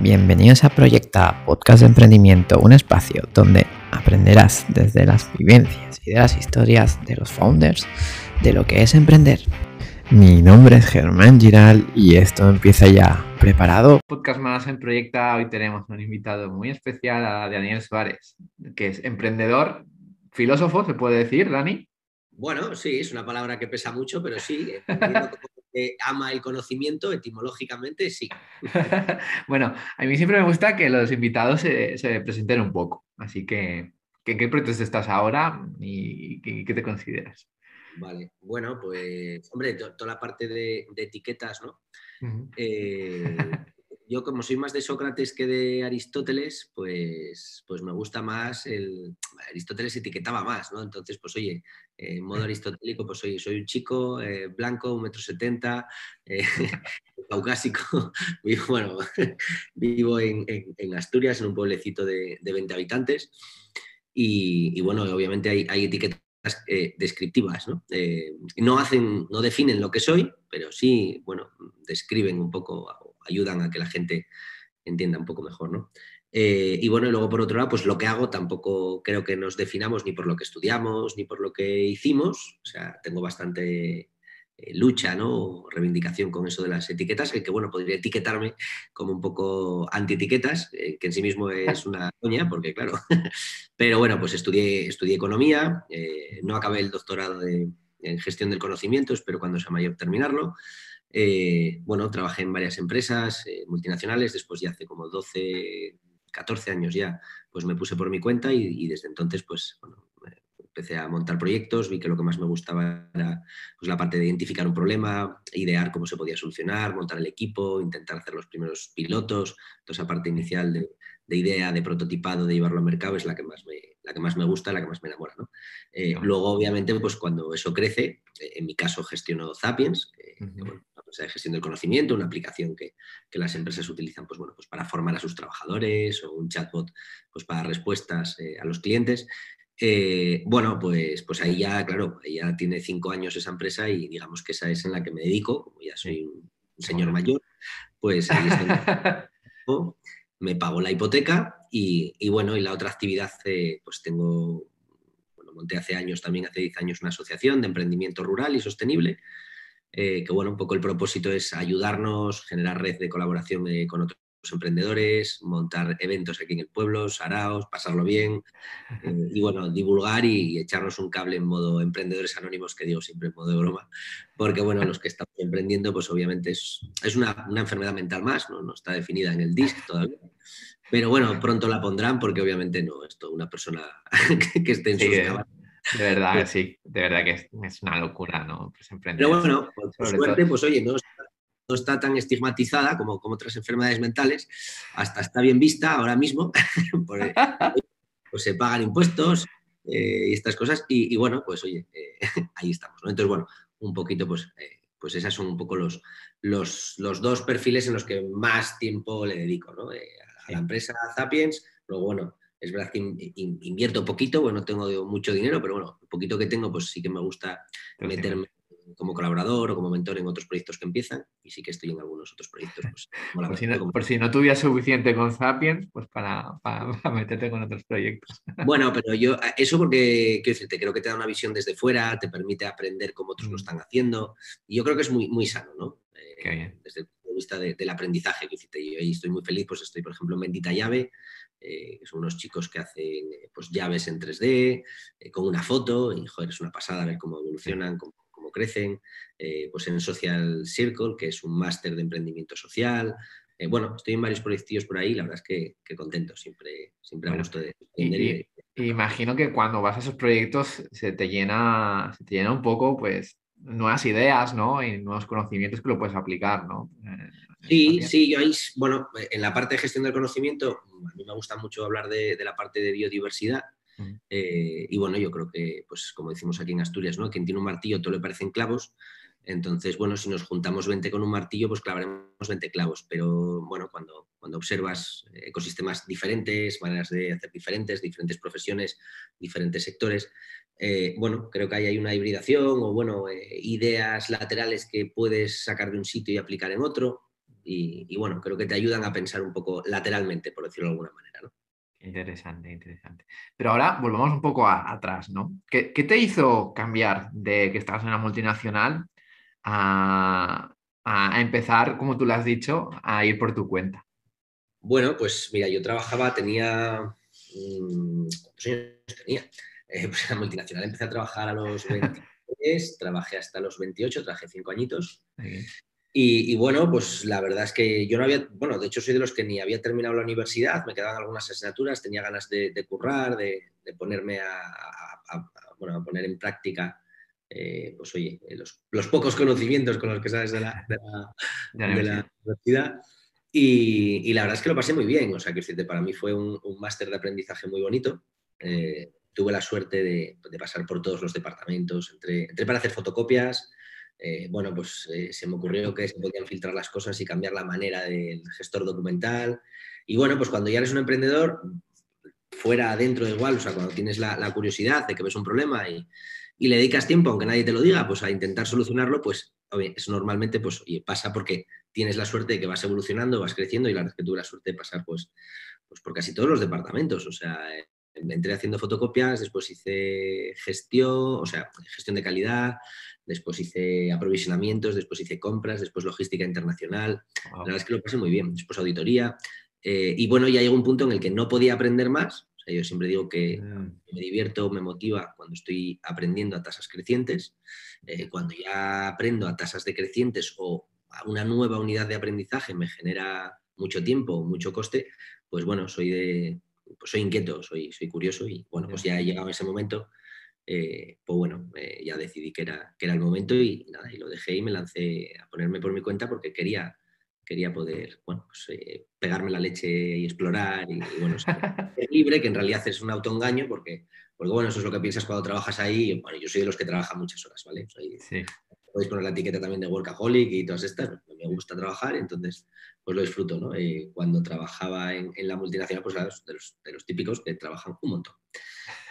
Bienvenidos a Proyecta, podcast de emprendimiento, un espacio donde aprenderás desde las vivencias y de las historias de los founders de lo que es emprender. Mi nombre es Germán Giral y esto empieza ya. ¿Preparado? Podcast más en Proyecta. Hoy tenemos un invitado muy especial a Daniel Suárez, que es emprendedor, filósofo, se puede decir, Dani. Bueno, sí, es una palabra que pesa mucho, pero sí, ama el conocimiento, etimológicamente sí. bueno, a mí siempre me gusta que los invitados se, presenten un poco, así que, ¿en qué proyectos estás ahora y qué, te consideras? Vale, bueno, pues, hombre, toda la parte de, etiquetas, ¿no? yo como soy más de Sócrates que de Aristóteles, pues, pues me gusta más el... Aristóteles etiquetaba más, ¿no? Entonces, pues oye, en modo aristotélico, pues oye, soy un chico eh, blanco, un metro setenta, eh, caucásico, vivo, bueno, vivo en, Asturias, en un pueblecito de, 20 habitantes, y, bueno, obviamente hay, hay etiquetas eh, descriptivas, ¿no? no hacen, no definen lo que soy, pero sí, bueno, describen un poco ayudan a que la gente entienda un poco mejor, ¿no? Eh, y bueno, y luego por otro lado, pues lo que hago tampoco creo que nos definamos ni por lo que estudiamos, ni por lo que hicimos. O sea, tengo bastante eh, lucha, ¿no? reivindicación con eso de las etiquetas, que, bueno, podría etiquetarme como un poco anti-etiquetas, eh, que en sí mismo es una coña, porque claro. Pero bueno, pues estudié, estudié economía, no acabé el doctorado en gestión del conocimiento, espero cuando sea mayor terminarlo. Eh, bueno, trabajé en varias empresas eh, multinacionales, después ya hace como 12, 14 años ya, pues me puse por mi cuenta y, desde entonces, pues, bueno, empecé a montar proyectos, vi que lo que más me gustaba era pues, la parte de identificar un problema, idear cómo se podía solucionar, montar el equipo, intentar hacer los primeros pilotos, toda esa parte inicial de, de idea, de prototipado, de llevarlo al mercado es la que más me, la que más me gusta, la que más me enamora. Eh, luego, obviamente, pues cuando eso crece, en mi caso gestiono Zapiens, de gestión del conocimiento, una aplicación que, las empresas utilizan pues, bueno, pues para formar a sus trabajadores o un chatbot pues para respuestas eh, a los clientes. Eh, bueno, pues, pues ahí ya, claro, ya tiene cinco años esa empresa y digamos que esa es en la que me dedico, como ya soy un, señor mayor, pues ahí me pago la hipoteca y, bueno, y la otra actividad, eh, pues tengo, bueno, monté hace años, también hace 10 años, una asociación de emprendimiento rural y sostenible, eh, que bueno, un poco el propósito es ayudarnos, generar red de colaboración eh, con otros emprendedores, montar eventos aquí en el pueblo, saraos, pasarlo bien eh, y bueno, divulgar y, echarnos un cable en modo emprendedores anónimos, que digo siempre en modo de broma, porque bueno, los que estamos emprendiendo pues obviamente es, es una, una, enfermedad mental más, ¿no? no está definida en el DISC todavía. Pero bueno, pronto la pondrán porque obviamente no, esto, una persona que, esté en sus de verdad, sí, de verdad que es, una locura, ¿no? Pues Pero bueno, por, suerte, pues oye, no está, tan estigmatizada como, como otras enfermedades mentales, hasta está bien vista ahora mismo, pues se pagan impuestos eh, y estas cosas, y, bueno, pues oye, eh, ahí estamos, ¿no? Entonces, bueno, un poquito, pues, eh, pues esas son un poco los, los, los, dos perfiles en los que más tiempo le dedico, ¿no? a la empresa Zapiens, luego, bueno, es verdad que invierto poquito, bueno, no tengo mucho dinero, pero bueno, el poquito que tengo, pues sí que me gusta meterme como colaborador o como mentor en otros proyectos que empiezan y sí que estoy en algunos otros proyectos. Pues, por, si no, tuviera suficiente con Sapiens, pues para, meterte con otros proyectos. Bueno, pero yo, eso porque, quiero decirte, creo que te da una visión desde fuera, te permite aprender cómo otros lo mm. están haciendo y yo creo que es muy, muy sano, ¿no? Eh, desde el punto de vista del aprendizaje, que yo ahí estoy muy feliz, pues estoy, por ejemplo, en Bendita Llave, eh, son unos chicos que hacen eh, pues, llaves en 3D, eh, con una foto, y joder, es una pasada ver cómo evolucionan, cómo, crecen, pues en Social Circle, que es un máster de emprendimiento social. bueno, estoy en varios proyectos por ahí, la verdad es que, contento, siempre, siempre a gusto de aprender. imagino que cuando vas a esos proyectos se te llena, se te llena un poco, pues, nuevas ideas, ¿no? Y nuevos conocimientos que lo puedes aplicar, ¿no? Sí, sí, yo ahí, bueno, en la parte de gestión del conocimiento, a mí me gusta mucho hablar de, la parte de biodiversidad. Eh, y bueno, yo creo que, pues como decimos aquí en Asturias, ¿no? Quien tiene un martillo todo le parecen clavos. Entonces, bueno, si nos juntamos 20 con un martillo, pues clavaremos 20 clavos. Pero bueno, cuando, cuando observas ecosistemas diferentes, maneras de hacer diferentes, diferentes profesiones, diferentes sectores, eh, bueno, creo que ahí hay una hibridación o bueno, eh, ideas laterales que puedes sacar de un sitio y aplicar en otro y, bueno, creo que te ayudan a pensar un poco lateralmente, por decirlo de alguna manera. ¿no? Interesante, interesante. Pero ahora volvamos un poco atrás, ¿no? ¿Qué, te hizo cambiar de que estabas en una multinacional a, empezar, como tú lo has dicho, a ir por tu cuenta? Bueno, pues mira, yo trabajaba, tenía... Mm, ¿Cuántos años tenía? Eh, pues en la multinacional empecé a trabajar a los 23, trabajé hasta los 28, trabajé cinco añitos. Y, bueno, pues la verdad es que yo no había, bueno, de hecho soy de los que ni había terminado la universidad, me quedaban algunas asignaturas, tenía ganas de, currar, de, ponerme a, bueno, a, poner en práctica, eh, pues oye, eh, los, pocos conocimientos con los que sabes de la, universidad. Y, la verdad es que lo pasé muy bien, o sea, que para mí fue un, máster de aprendizaje muy bonito. Eh, tuve la suerte de, pasar por todos los departamentos, entré para hacer fotocopias, eh, bueno, pues eh, se me ocurrió que se podían filtrar las cosas y cambiar la manera del gestor documental. Y bueno, pues cuando ya eres un emprendedor, fuera, adentro, igual, o sea, cuando tienes la, curiosidad de que ves un problema y, le dedicas tiempo, aunque nadie te lo diga, pues a intentar solucionarlo, pues es normalmente, pues pasa porque tienes la suerte de que vas evolucionando, vas creciendo y la verdad es que tuve la suerte de pasar, pues, pues por casi todos los departamentos, o sea, entré haciendo fotocopias, después hice gestión, o sea, gestión de calidad, después hice aprovisionamientos, después hice compras, después logística internacional. La verdad es que lo pasé muy bien, después auditoría. Eh, y bueno, ya llegó un punto en el que no podía aprender más. O sea, yo siempre digo que mm. me divierto, me motiva cuando estoy aprendiendo a tasas crecientes. Eh, cuando ya aprendo a tasas decrecientes o a una nueva unidad de aprendizaje me genera mucho tiempo, mucho coste, pues bueno, soy de, pues soy inquieto, soy, soy curioso y bueno, pues ya he llegado a ese momento eh, pues bueno, eh, ya decidí que era, que era el momento y nada, y lo dejé y me lancé a ponerme por mi cuenta porque quería, quería poder, bueno, pues, eh, pegarme la leche y explorar y, bueno, ser libre, que en realidad es un autoengaño porque, porque, bueno, eso es lo que piensas cuando trabajas ahí. Bueno, yo soy de los que trabajan muchas horas, ¿vale? Podéis poner la etiqueta también de workaholic y todas estas, me gusta trabajar, entonces pues lo disfruto, ¿no? cuando trabajaba en, la multinacional, pues de los, de los típicos que trabajan un montón.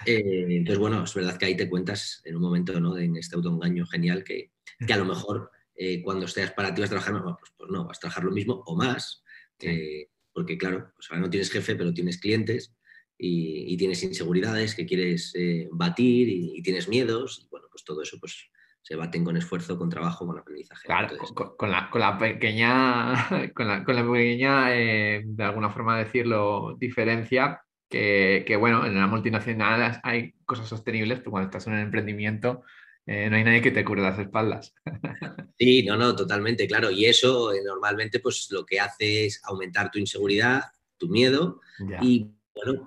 Eh, entonces, bueno, es verdad que ahí te cuentas en un momento, ¿no? En este autoengaño genial que, que a lo mejor eh, cuando estés para ti vas a trabajar, pues, pues, no, vas a trabajar lo mismo o más, eh, porque claro, pues ahora no tienes jefe, pero tienes clientes y, tienes inseguridades que quieres batir y, tienes miedos, y bueno, pues todo eso pues se baten con esfuerzo, con trabajo, con aprendizaje. Claro, con, la, con, la, pequeña, con la, con la pequeña, de alguna forma decirlo, diferencia que, bueno, en la multinacional hay cosas sostenibles, pero cuando estás en un emprendimiento eh, no hay nadie que te cure las espaldas. Sí, no, no, totalmente, claro. Y eso eh, normalmente pues lo que hace es aumentar tu inseguridad, tu miedo y bueno,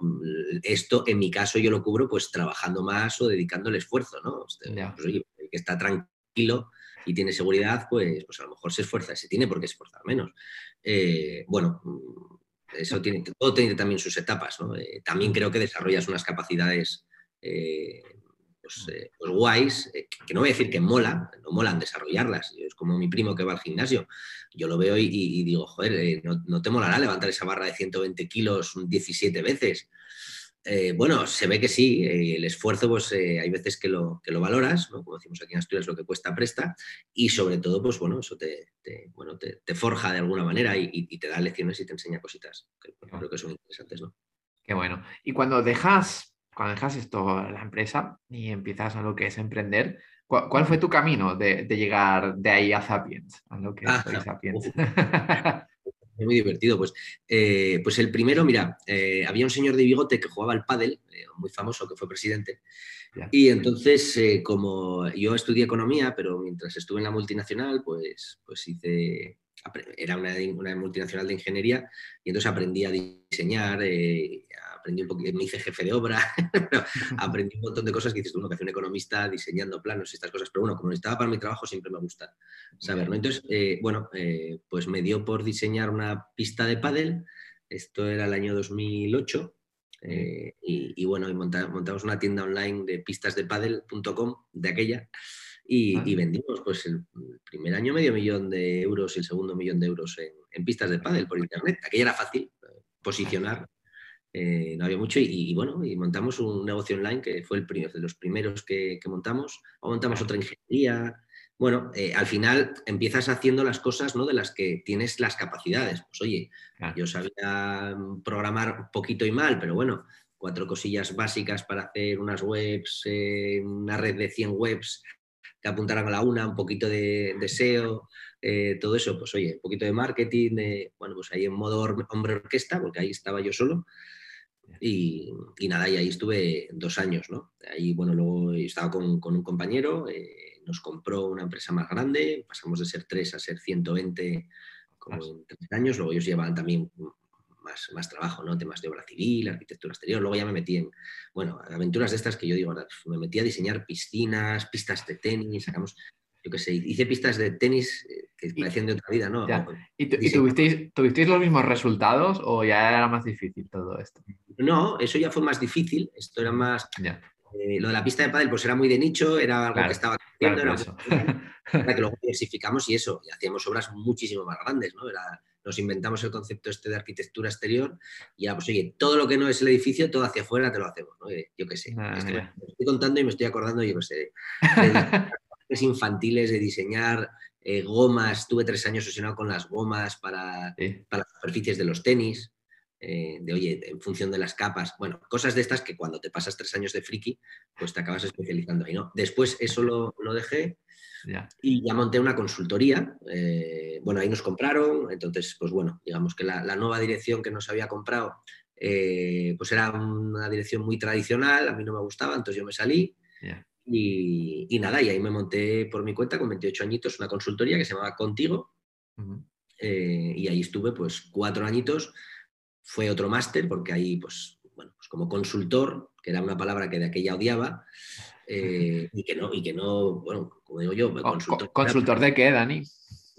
esto en mi caso yo lo cubro pues trabajando más o dedicando el esfuerzo, ¿no? Este, pues, el que está tranquilo y tiene seguridad, pues, pues a lo mejor se esfuerza, se tiene por qué esforzar menos. Eh, bueno, eso tiene, todo tiene también sus etapas. Eh, también creo que desarrollas unas capacidades eh, pues, eh, pues, guays, que no voy a decir que molan, no molan desarrollarlas. Es como mi primo que va al gimnasio. Yo lo veo y, digo, joder, no, no, te molará levantar esa barra de 120 kilos 17 veces. Eh, bueno, se ve que sí, eh, el esfuerzo, pues eh, hay veces que lo, que lo valoras, como decimos aquí en Asturias, lo que cuesta presta, y sobre todo, pues bueno, eso te, bueno, te, forja de alguna manera y, te da lecciones y te enseña cositas, que creo que son interesantes, ¿no? Qué bueno. Y cuando dejas, cuando dejas esto, la empresa, y empiezas a lo que es emprender, ¿cuál, fue tu camino de, llegar de ahí a Sapiens? A lo que es ah, Sapiens. muy divertido. Pues, eh, pues el primero, mira, eh, había un señor de bigote que jugaba al pádel, eh, muy famoso, que fue presidente. Y entonces, como yo estudié economía, pero mientras estuve en la multinacional, pues, pues hice, era una, una multinacional de ingeniería, y entonces aprendí a diseñar, aprendí un poquito, me hice jefe de obra, aprendí un montón de cosas que dices tú, uno que hace un economista diseñando planos y estas cosas, pero bueno, como estaba para mi trabajo siempre me gusta saberlo. Entonces, eh, bueno, eh, pues me dio por diseñar una pista de pádel, esto era el año 2008, eh, y, bueno, y montamos una tienda online de pistasdepadel.com de aquella y, vendimos pues el primer año medio millón de euros y el segundo millón de euros en, pistas de pádel por internet. Aquella era fácil posicionar eh, no había mucho y, bueno, y montamos un negocio online que fue el de los primeros que, montamos, o montamos otra ingeniería, bueno, eh, al final empiezas haciendo las cosas ¿no? de las que tienes las capacidades. Pues oye, yo sabía programar poquito y mal, pero bueno, cuatro cosillas básicas para hacer unas webs, eh, una red de 100 webs que apuntaran a la una, un poquito de, SEO, eh, todo eso, pues oye, un poquito de marketing, bueno, pues ahí en modo hombre orquesta, porque ahí estaba yo solo. Y, nada, y ahí estuve dos años, ¿no? Ahí, bueno, luego estaba con, un compañero, eh, nos compró una empresa más grande, pasamos de ser tres a ser 120 como en tres años, luego ellos llevaban también más, más trabajo, ¿no? Temas de obra civil, arquitectura exterior, luego ya me metí en, bueno, aventuras de estas que yo digo, me metí a diseñar piscinas, pistas de tenis, sacamos yo qué sé, hice pistas de tenis eh, que parecían de otra vida, ¿no? ¿Y, tuvisteis, los mismos resultados o ya era más difícil todo esto? No, eso ya fue más difícil, esto era más... Eh, lo de la pista de pádel pues era muy de nicho, era algo que estaba creciendo, era, que luego diversificamos y eso, y hacíamos obras muchísimo más grandes, ¿no? Era, nos inventamos el concepto este de arquitectura exterior y ya, pues oye, todo lo que no es el edificio, todo hacia afuera te lo hacemos, ¿no? Yo qué sé. Ah, estoy contando y me estoy acordando, yo qué sé, infantiles de diseñar eh, gomas. Tuve tres años obsesionado con las gomas para, para las superficies de los tenis. Eh, de oye, en función de las capas, bueno, cosas de estas que cuando te pasas tres años de friki, pues te acabas especializando ahí, ¿no? Después eso lo, lo dejé y ya monté una consultoría, eh, bueno, ahí nos compraron, entonces, pues bueno, digamos que la, nueva dirección que nos había comprado, pues era una dirección muy tradicional, a mí no me gustaba, entonces yo me salí, y, nada, y ahí me monté por mi cuenta con 28 añitos una consultoría que se llamaba Contigo. Eh, y ahí estuve pues cuatro añitos. Fue otro máster porque ahí pues, bueno, pues como consultor, que era una palabra que de aquella odiaba, eh, y que no, y que no, bueno, como digo yo, consultor. ¿Consultor de qué, Dani?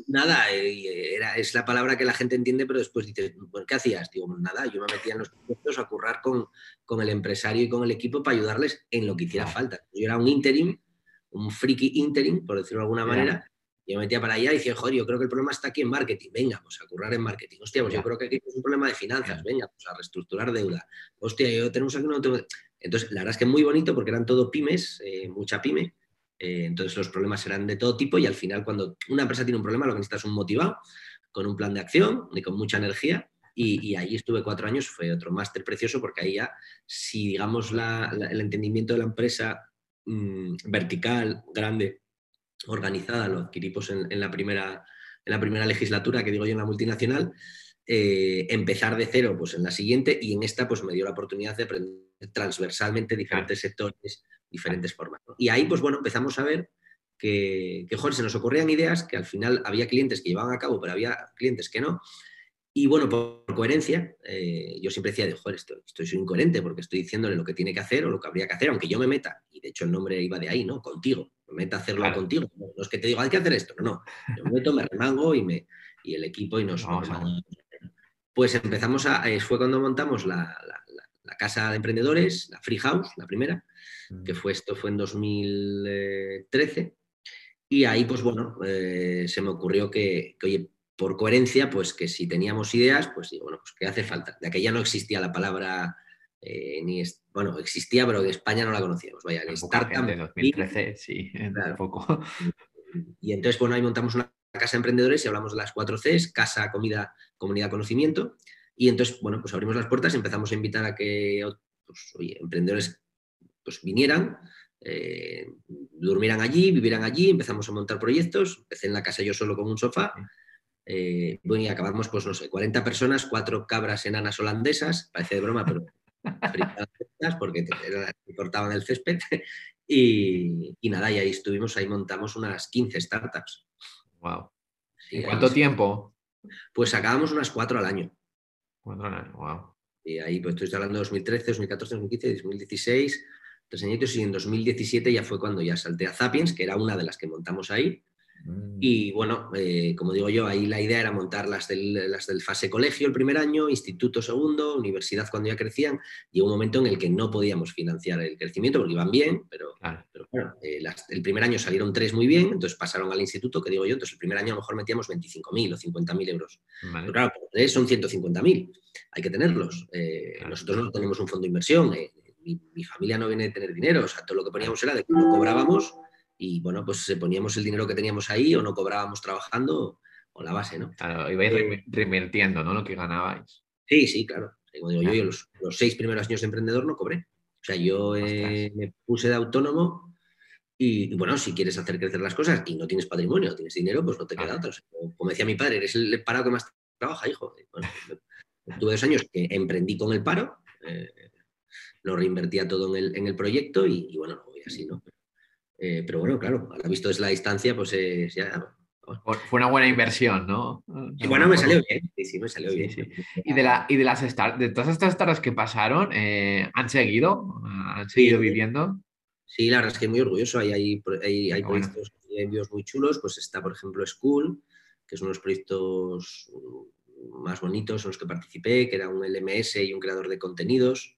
Nada, eh, era, es la palabra que la gente entiende, pero después dices, ¿qué hacías? Digo, nada, yo me metía en los proyectos a currar con, con, el empresario y con el equipo para ayudarles en lo que hiciera falta. Yo era un interim, un friki interim, por decirlo de alguna manera, yo me metía para allá y decía, joder, yo creo que el problema está aquí en marketing, venga, pues a currar en marketing. Hostia, pues yo creo que aquí es un problema de finanzas, venga, pues a reestructurar deuda. Hostia, yo tenemos aquí no tengo... Entonces, la verdad es que muy bonito porque eran todo pymes, eh, mucha pyme, eh, entonces los problemas eran de todo tipo y al final cuando una empresa tiene un problema lo que necesita es un motivado, con un plan de acción y con mucha energía. Y, ahí estuve cuatro años, fue otro máster precioso porque ahí ya, si digamos el entendimiento de la empresa mm, vertical, grande, organizada, lo adquirimos en, la primera, en la primera legislatura, que digo yo en la multinacional, eh, empezar de cero pues en la siguiente y en esta pues me dio la oportunidad de aprender transversalmente diferentes sectores, diferentes formas. Y ahí, pues bueno, empezamos a ver que, que joder, se nos ocurrían ideas que al final había clientes que llevaban a cabo, pero había clientes que no. Y bueno, por, coherencia, eh, yo siempre decía, de, joder, estoy, estoy soy incoherente porque estoy diciéndole lo que tiene que hacer o lo que habría que hacer, aunque yo me meta, y de hecho el nombre iba de ahí, ¿no? Contigo, me meta a hacerlo contigo. No, es que te digo, hay que hacer esto, no, no. Yo me meto, me remango y, me, y el equipo y nos... pues empezamos a... Eh, fue cuando montamos la, la casa de emprendedores, la Free House, la primera, que fue esto fue en 2013. Y ahí, pues bueno, eh, se me ocurrió que, oye, por coherencia, pues que si teníamos ideas, pues digo, bueno, pues ¿qué hace falta? De aquella no existía la palabra, eh, ni, bueno, existía, pero de España no la conocíamos. Vaya, el startup. De 2013, sí, claro. poco. Y entonces, bueno, ahí montamos una casa de emprendedores y hablamos de las cuatro Cs, casa, comida, comunidad, conocimiento. Y entonces, bueno, pues abrimos las puertas y empezamos a invitar a que pues, emprendedores pues, vinieran, eh, durmieran allí, vivieran allí, empezamos a montar proyectos, empecé en la casa yo solo con un sofá, eh, bueno, y acabamos, pues no sé, 40 personas, cuatro cabras enanas holandesas, parece de broma, pero porque te, cortaban el césped, y, nada, y ahí estuvimos, ahí montamos unas 15 startups. Wow. cuánto tiempo? Pues acabamos unas cuatro al año. Wow. Y ahí pues estoy hablando de 2013, 2014, 2015, 2016, tres añitos y en 2017 ya fue cuando ya salté a Zapiens, que era una de las que montamos ahí. Mm. Y bueno, eh, como digo yo, ahí la idea era montar las del, las del fase colegio el primer año, instituto segundo, universidad cuando ya crecían, y un momento en el que no podíamos financiar el crecimiento porque iban bien, pero, bueno, eh, el primer año salieron tres muy bien, entonces pasaron al instituto, que digo yo, entonces el primer año a lo mejor metíamos 25.000 o 50.000 euros. Pero claro, tres son 150.000, hay que tenerlos. Eh, nosotros no tenemos un fondo de inversión, mi, mi, familia no viene de tener dinero, o sea, todo lo que poníamos era de que lo cobrábamos y bueno, pues poníamos el dinero que teníamos ahí o no cobrábamos trabajando o la base, ¿no? Claro, ibais Eh, reinvirtiendo, ¿no? Lo que ganabais. Sí, sí, claro. Como digo yo, Claro. yo los, los seis primeros años de emprendedor no cobré. O sea, yo eh, me puse de autónomo y, y, bueno, si quieres hacer crecer las cosas y no tienes patrimonio, tienes dinero, pues no te queda otra. O sea, como- decía mi padre, eres el parado que más trabaja, hijo. Y, bueno, yo tuve dos años que emprendí con el paro, eh, lo reinvertía todo en el, en el proyecto y, y, bueno, voy así, ¿no? Eh, pero bueno, claro, ahora visto desde la distancia, pues eh, ya... Fue una buena inversión, ¿no? Y bueno, me salió bien. Sí, sí, me salió Sí, bien. sí. Y de, la, y de las de todas estas startups que pasaron, eh, ¿han seguido? ¿Han seguido Sí. viviendo? Sí, la verdad es que muy orgulloso. Hay, hay, hay, hay Qué bueno. proyectos y envíos muy chulos. Pues está, por ejemplo, School, que son los proyectos más bonitos en los que participé, que era un LMS y un creador de contenidos.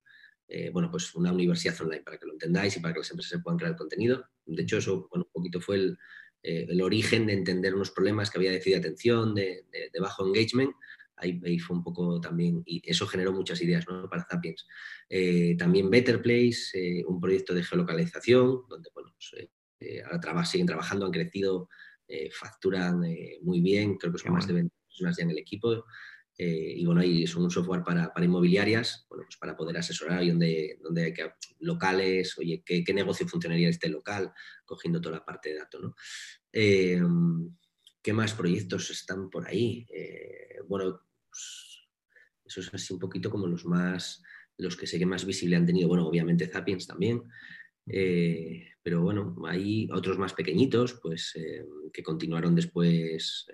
Eh, bueno, pues una universidad online para que lo entendáis y para que las empresas se puedan crear contenido. De hecho, eso bueno, un poquito fue el, eh, el origen de entender unos problemas que había de de atención, de, de- de bajo engagement. Ahí, ahí fue un poco también, y eso generó muchas ideas ¿no? para Zapiens. Eh, también Better Place, un proyecto de geolocalización, donde bueno, pues, ahora traba- siguen trabajando, han crecido, facturan muy bien, creo que son más de 20 personas ya en el equipo. Eh, y bueno, ahí son un software para, para inmobiliarias, bueno, pues para poder asesorar y donde, donde hay que, locales, oye, ¿qué, negocio funcionaría este local, cogiendo toda la parte de datos, ¿no? Eh, ¿Qué más proyectos están por ahí? Eh, bueno, pues, eso es así un poquito como los más, los que sé que más visible han tenido. Bueno, obviamente Zapiens también. eh, pero bueno, hay otros más pequeñitos, pues que continuaron después,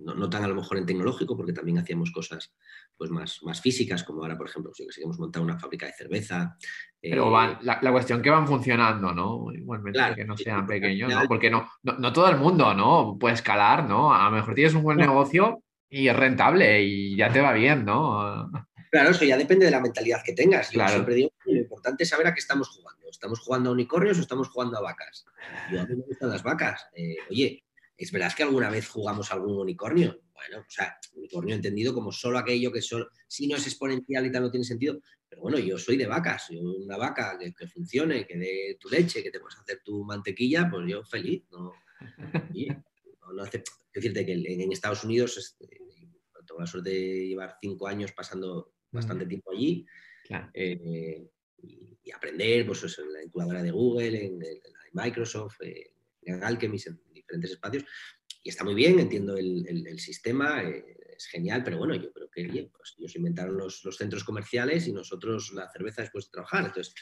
no, no tan a lo mejor en tecnológico, porque también hacíamos cosas pues más, más físicas, como ahora, por ejemplo, pues, yo que sé, que hemos montado una fábrica de cerveza. Pero eh, van, la, la cuestión que van funcionando, ¿no? Igualmente, Claro, que no sean pequeños, ¿no? Porque no, no, no todo el mundo, ¿no? Puede escalar, ¿no? A lo mejor tienes un buen negocio y es rentable y ya te va bien, ¿no? Claro, eso ya depende de la mentalidad que tengas. Yo Claro. siempre digo que lo importante es saber a qué estamos jugando. ¿Estamos jugando a unicornios o estamos jugando a vacas? Yo a mí me gustan las vacas. Eh, oye, ¿es verdad que alguna vez jugamos algún unicornio? Bueno, o sea, unicornio entendido como solo aquello que solo, si no es exponencial y tal, no tiene sentido. Pero bueno, yo soy de vacas. Yo una vaca que, que funcione, que dé tu leche, que te puedas hacer tu mantequilla, pues yo feliz. No, no, decirte que en, en Estados Unidos este, tengo la suerte de llevar cinco años pasando bastante tiempo allí Claro. eh, y, y aprender pues, eso, en la incubadora de Google, en, en la de Microsoft, eh, en Alchemist, en diferentes espacios. Y está muy bien, entiendo el, el- el sistema, eh, es genial, pero bueno, yo creo que oye, pues, ellos inventaron los, los centros comerciales y nosotros la cerveza después de trabajar. Entonces,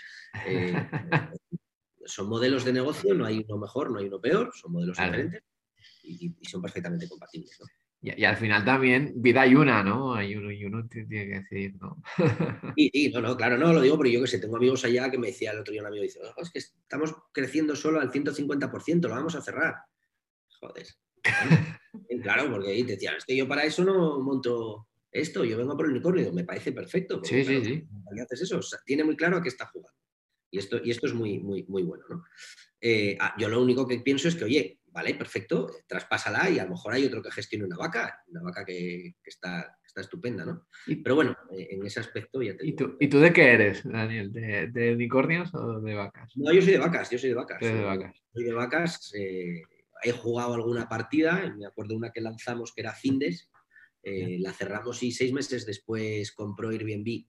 eh, son modelos de negocio, no hay uno mejor, no hay uno peor, son modelos Claro. diferentes y, y son perfectamente compatibles. ¿no? Y, y al final también, vida hay una, ¿no? Hay uno y uno tiene que decidir, ¿no? Sí, sí, no, no, claro, no, lo digo, pero yo que sé, tengo amigos allá que me decía el otro día un amigo, dice, "Oh, es que estamos creciendo solo al 150%, lo vamos a cerrar. Joder. Claro, porque ahí te decían, es que yo para eso no monto esto, yo vengo por el unicornio, me parece perfecto. Sí, sí, claro, sí. realidad haces eso, o sea, tiene muy claro a qué está jugando. Y esto, y esto es muy, muy, muy bueno, ¿no? Eh, ah, yo lo único que pienso es que, oye, vale, perfecto, traspásala y a lo mejor hay otro que gestione una vaca, una vaca que, que está, está estupenda, ¿no? ¿Y, Pero bueno, eh, en ese aspecto ya te y digo. tú, ¿Y tú de qué eres, Daniel? ¿De, de unicornios o de vacas? No, yo soy de vacas, yo soy de vacas. Eres de Eh, vacas. Soy de vacas. eh, he jugado alguna partida, me acuerdo una que lanzamos que era Findes, eh, la cerramos y seis meses después compró Airbnb,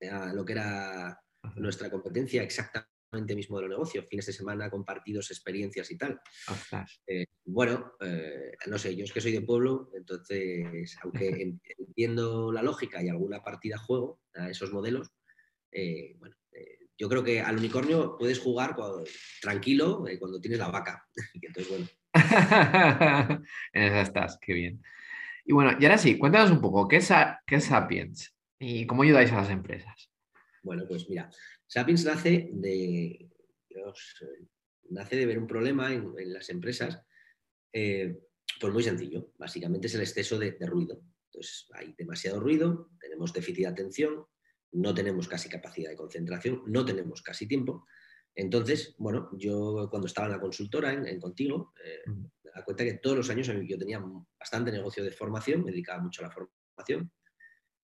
era lo que era nuestra competencia, exactamente mismo de negocio, fines de semana compartidos, experiencias y tal. Eh, bueno, eh, no sé, yo es que soy de pueblo, entonces, aunque en- entiendo la lógica y alguna partida juego a esos modelos, eh, bueno, eh, yo creo que al unicornio puedes jugar cuando- tranquilo eh, cuando tienes la vaca. Entonces, bueno, en esa estás, qué bien. Y bueno, y ahora sí, cuéntanos un poco, ¿qué es, qué es Sapiens? ¿Y cómo ayudáis a las empresas? bueno, pues mira, Sapiens nace de, Dios, nace de ver un problema en, en las empresas, eh, pues muy sencillo, básicamente es el exceso de, de ruido. Entonces, hay demasiado ruido, tenemos déficit de atención, no tenemos casi capacidad de concentración, no tenemos casi tiempo. Entonces, bueno, yo cuando estaba en la consultora, en, en Contigo, eh, me da cuenta que todos los años yo tenía bastante negocio de formación, me dedicaba mucho a la formación,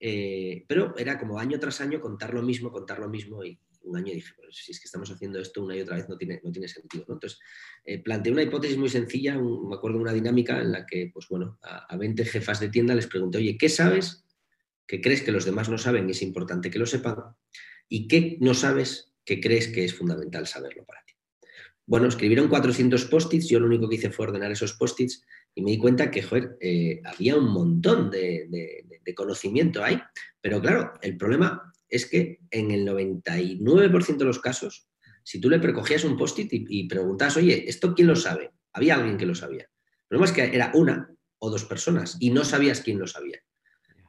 eh, pero era como año tras año contar lo mismo, contar lo mismo y, un año dije, si es que estamos haciendo esto una y otra vez no tiene, no tiene sentido. Entonces, eh, planteé una hipótesis muy sencilla, me acuerdo de una dinámica en la que, pues bueno, a, a 20 jefas de tienda les pregunté, oye, ¿qué sabes que crees que los demás no saben y es importante que lo sepan? ¿Y qué no sabes que crees que es fundamental saberlo para ti? Bueno, escribieron 400 post-its, yo lo único que hice fue ordenar esos post-its y me di cuenta que, joder, eh, había un montón de, conocimiento ahí, pero claro, el problema es que en el 99% de los casos, si tú le precogías un post-it y, preguntas, oye, ¿esto quién lo sabe? Había alguien que lo sabía. El problema es que era una o dos personas y no sabías quién lo sabía.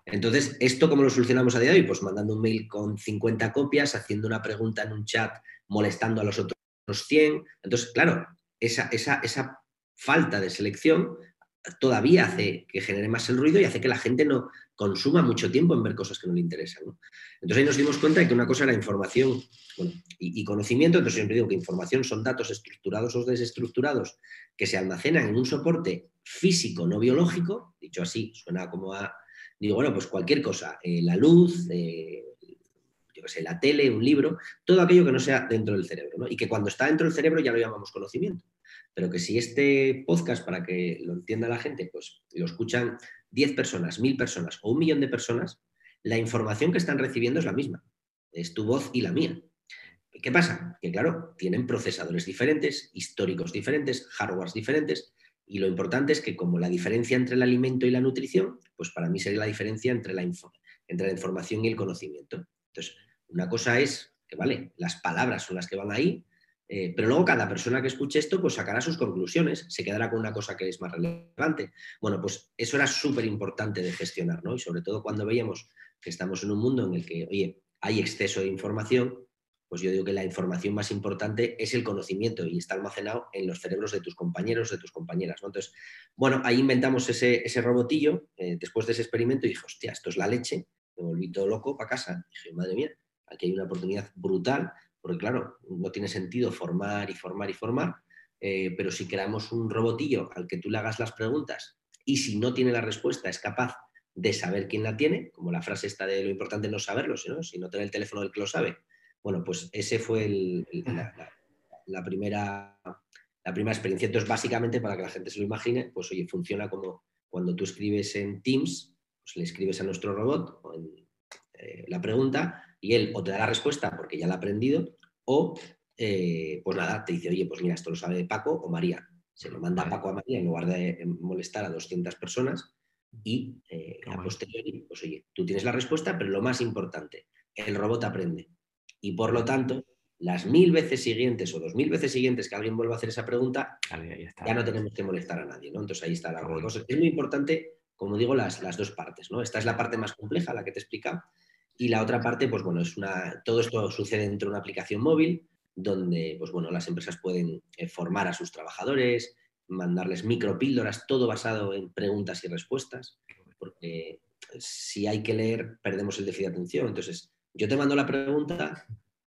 Entonces, ¿esto cómo lo solucionamos a día de hoy? Pues mandando un mail con 50 copias, haciendo una pregunta en un chat, molestando a los otros 100. Entonces, claro, esa, esa, esa falta de selección todavía hace que genere más el ruido y hace que la gente no consuma mucho tiempo en ver cosas que no le interesan. Entonces ahí nos dimos cuenta de que una cosa era información y, conocimiento, entonces siempre digo que información son datos estructurados o desestructurados que se almacenan en un soporte físico, no biológico, dicho así, suena como a, digo, bueno, pues cualquier cosa, eh, la luz, eh, yo qué sé, la tele, un libro, todo aquello que no sea dentro del cerebro, y que cuando está dentro del cerebro ya lo llamamos conocimiento pero que si este podcast, para que lo entienda la gente, pues lo escuchan 10 personas, 1000 personas o un millón de personas, la información que están recibiendo es la misma. Es tu voz y la mía. ¿Qué pasa? Que claro, tienen procesadores diferentes, históricos diferentes, hardwares diferentes, y lo importante es que como la diferencia entre el alimento y la nutrición, pues para mí sería la diferencia entre la, entre la información y el conocimiento. Entonces, una cosa es que, vale, las palabras son las que van ahí, eh, pero luego cada persona que escuche esto pues sacará sus conclusiones, se quedará con una cosa que es más relevante. Bueno, pues eso era súper importante de gestionar, ¿no? Y sobre todo cuando veíamos que estamos en un mundo en el que, oye, hay exceso de información, pues yo digo que la información más importante es el conocimiento y está almacenado en los cerebros de tus compañeros, de tus compañeras. Entonces, bueno, ahí inventamos ese, robotillo eh, después de ese experimento y dije, hostia, esto es la leche. Me volví todo loco para casa. dije, madre mía, aquí hay una oportunidad brutal porque claro, no tiene sentido formar y formar y formar, eh, pero si creamos un robotillo al que tú le hagas las preguntas y si no tiene la respuesta es capaz de saber quién la tiene, como la frase está de lo importante no saberlo, sino si no tener el teléfono del que lo sabe. Bueno, pues ese fue la, primera, la primera experiencia. Entonces, básicamente, para que la gente se lo imagine, pues oye, funciona como cuando tú escribes en Teams, pues le escribes a nuestro robot eh, la pregunta y él o te da la respuesta porque ya la ha aprendido, o eh, pues nada, te dice, oye, pues mira, esto lo sabe Paco o María. Se lo manda Paco a María en lugar de molestar a 200 personas y eh, a posteriori, pues oye, tú tienes la respuesta, pero lo más importante, el robot aprende. Y por lo tanto, las mil veces siguientes o dos mil veces siguientes que alguien vuelva a hacer esa pregunta, ya no tenemos que molestar a nadie, ¿no? Entonces ahí está la cosa. Es muy importante, como digo, las, las dos partes, ¿no? Esta es la parte más compleja, la que te he explicado, y la otra parte, pues bueno, es una, todo esto sucede dentro de una aplicación móvil donde, pues bueno, las empresas pueden eh, formar a sus trabajadores, mandarles micropíldoras, todo basado en preguntas y respuestas, porque si hay que leer, perdemos el déficit de atención. Entonces, yo te mando la pregunta,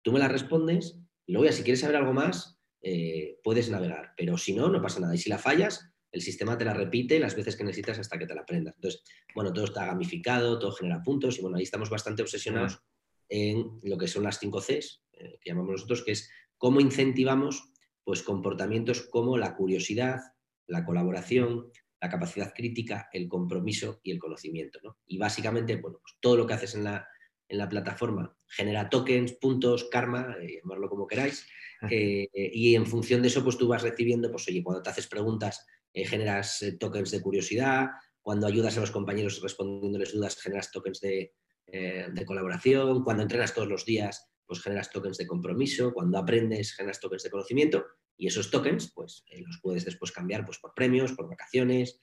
tú me la respondes, y luego ya si quieres saber algo más, eh, puedes navegar, pero si no, no pasa nada. Y si la fallas, el sistema te la repite las veces que necesitas hasta que te la aprendas. Entonces, bueno, todo está gamificado, todo genera puntos y bueno, ahí estamos bastante obsesionados en lo que son las 5 Cs, eh, que llamamos nosotros, que es cómo incentivamos pues, comportamientos como la curiosidad, la colaboración, la capacidad crítica, el compromiso y el conocimiento. Y básicamente, bueno, pues todo lo que haces en la, en la plataforma genera tokens, puntos, karma, eh, llamarlo como queráis, eh, y en función de eso, pues tú vas recibiendo, pues oye, cuando te haces preguntas eh, generas tokens de curiosidad, cuando ayudas a los compañeros respondiéndoles dudas, generas tokens de, de, colaboración, cuando entrenas todos los días, pues generas tokens de compromiso, cuando aprendes, generas tokens de conocimiento y esos tokens, pues los puedes después cambiar pues, por premios, por vacaciones,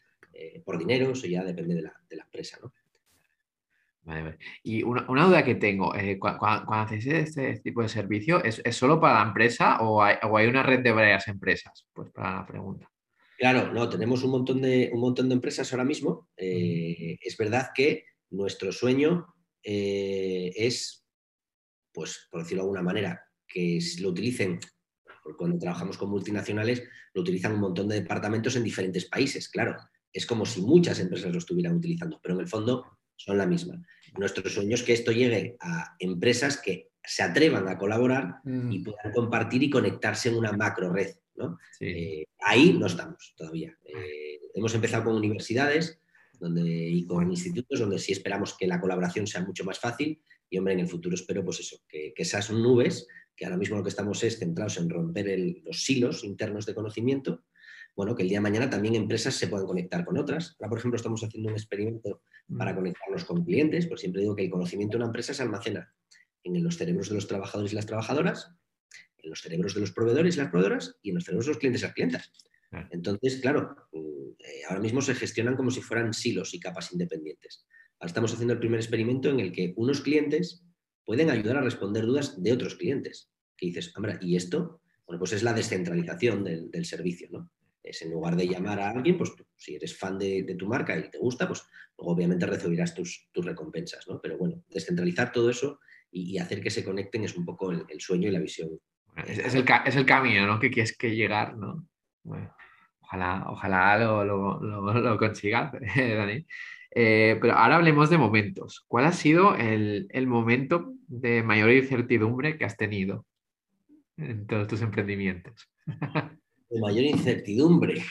por dinero, eso ya depende de la, de la empresa, ¿no? Vale, vale. Y una, una, duda que tengo, cuando, cuando, hacéis este tipo de servicio, ¿es, ¿es, solo para la empresa o hay, o hay una red de varias empresas? Pues para la pregunta. Claro, no, tenemos un montón de, un montón de empresas ahora mismo. Eh, es verdad que nuestro sueño eh, es, pues, por decirlo de alguna manera, que lo utilicen, cuando trabajamos con multinacionales, lo utilizan un montón de departamentos en diferentes países, claro. Es como si muchas empresas lo estuvieran utilizando, pero en el fondo son la misma. Nuestro sueño es que esto llegue a empresas que se atrevan a colaborar Mm. y puedan compartir y conectarse en una macro red. ¿no? Sí. Eh, ahí no estamos todavía. Eh, hemos empezado con universidades donde, y con institutos donde sí esperamos que la colaboración sea mucho más fácil y, hombre, en el futuro espero, pues eso, que, que esas nubes, que ahora mismo lo que estamos es centrados en romper el- los silos internos de conocimiento, bueno, que el día de mañana también empresas se puedan conectar con otras. Ahora, por ejemplo, estamos haciendo un experimento para Mm. conectarnos con clientes, pues siempre digo que el conocimiento de una empresa se almacena en los cerebros de los trabajadores y las trabajadoras, en los cerebros de los proveedores y las proveedoras y en los cerebros de los clientes y las clientas. Claro. Entonces, claro, eh, ahora mismo se gestionan como si fueran silos y capas independientes. Ahora estamos haciendo el primer experimento en el que unos clientes pueden ayudar a responder dudas de otros clientes. Que dices, hombre, ¿y esto? Bueno, pues es la descentralización del, del servicio, ¿no? Es en lugar de llamar a alguien, pues si eres fan de, tu marca y te gusta, pues obviamente recibirás tus, recompensas, ¿no? Pero bueno, descentralizar todo eso y, hacer que se conecten es un poco el, sueño y la visión. Es, el, camino, ¿no? Que quieres que llegar, ¿no? Ojalá, ojalá lo, consigas, Dani. Eh, pero ahora hablemos de momentos. ¿Cuál ha sido el momento de mayor incertidumbre que has tenido en todos tus emprendimientos? De mayor incertidumbre.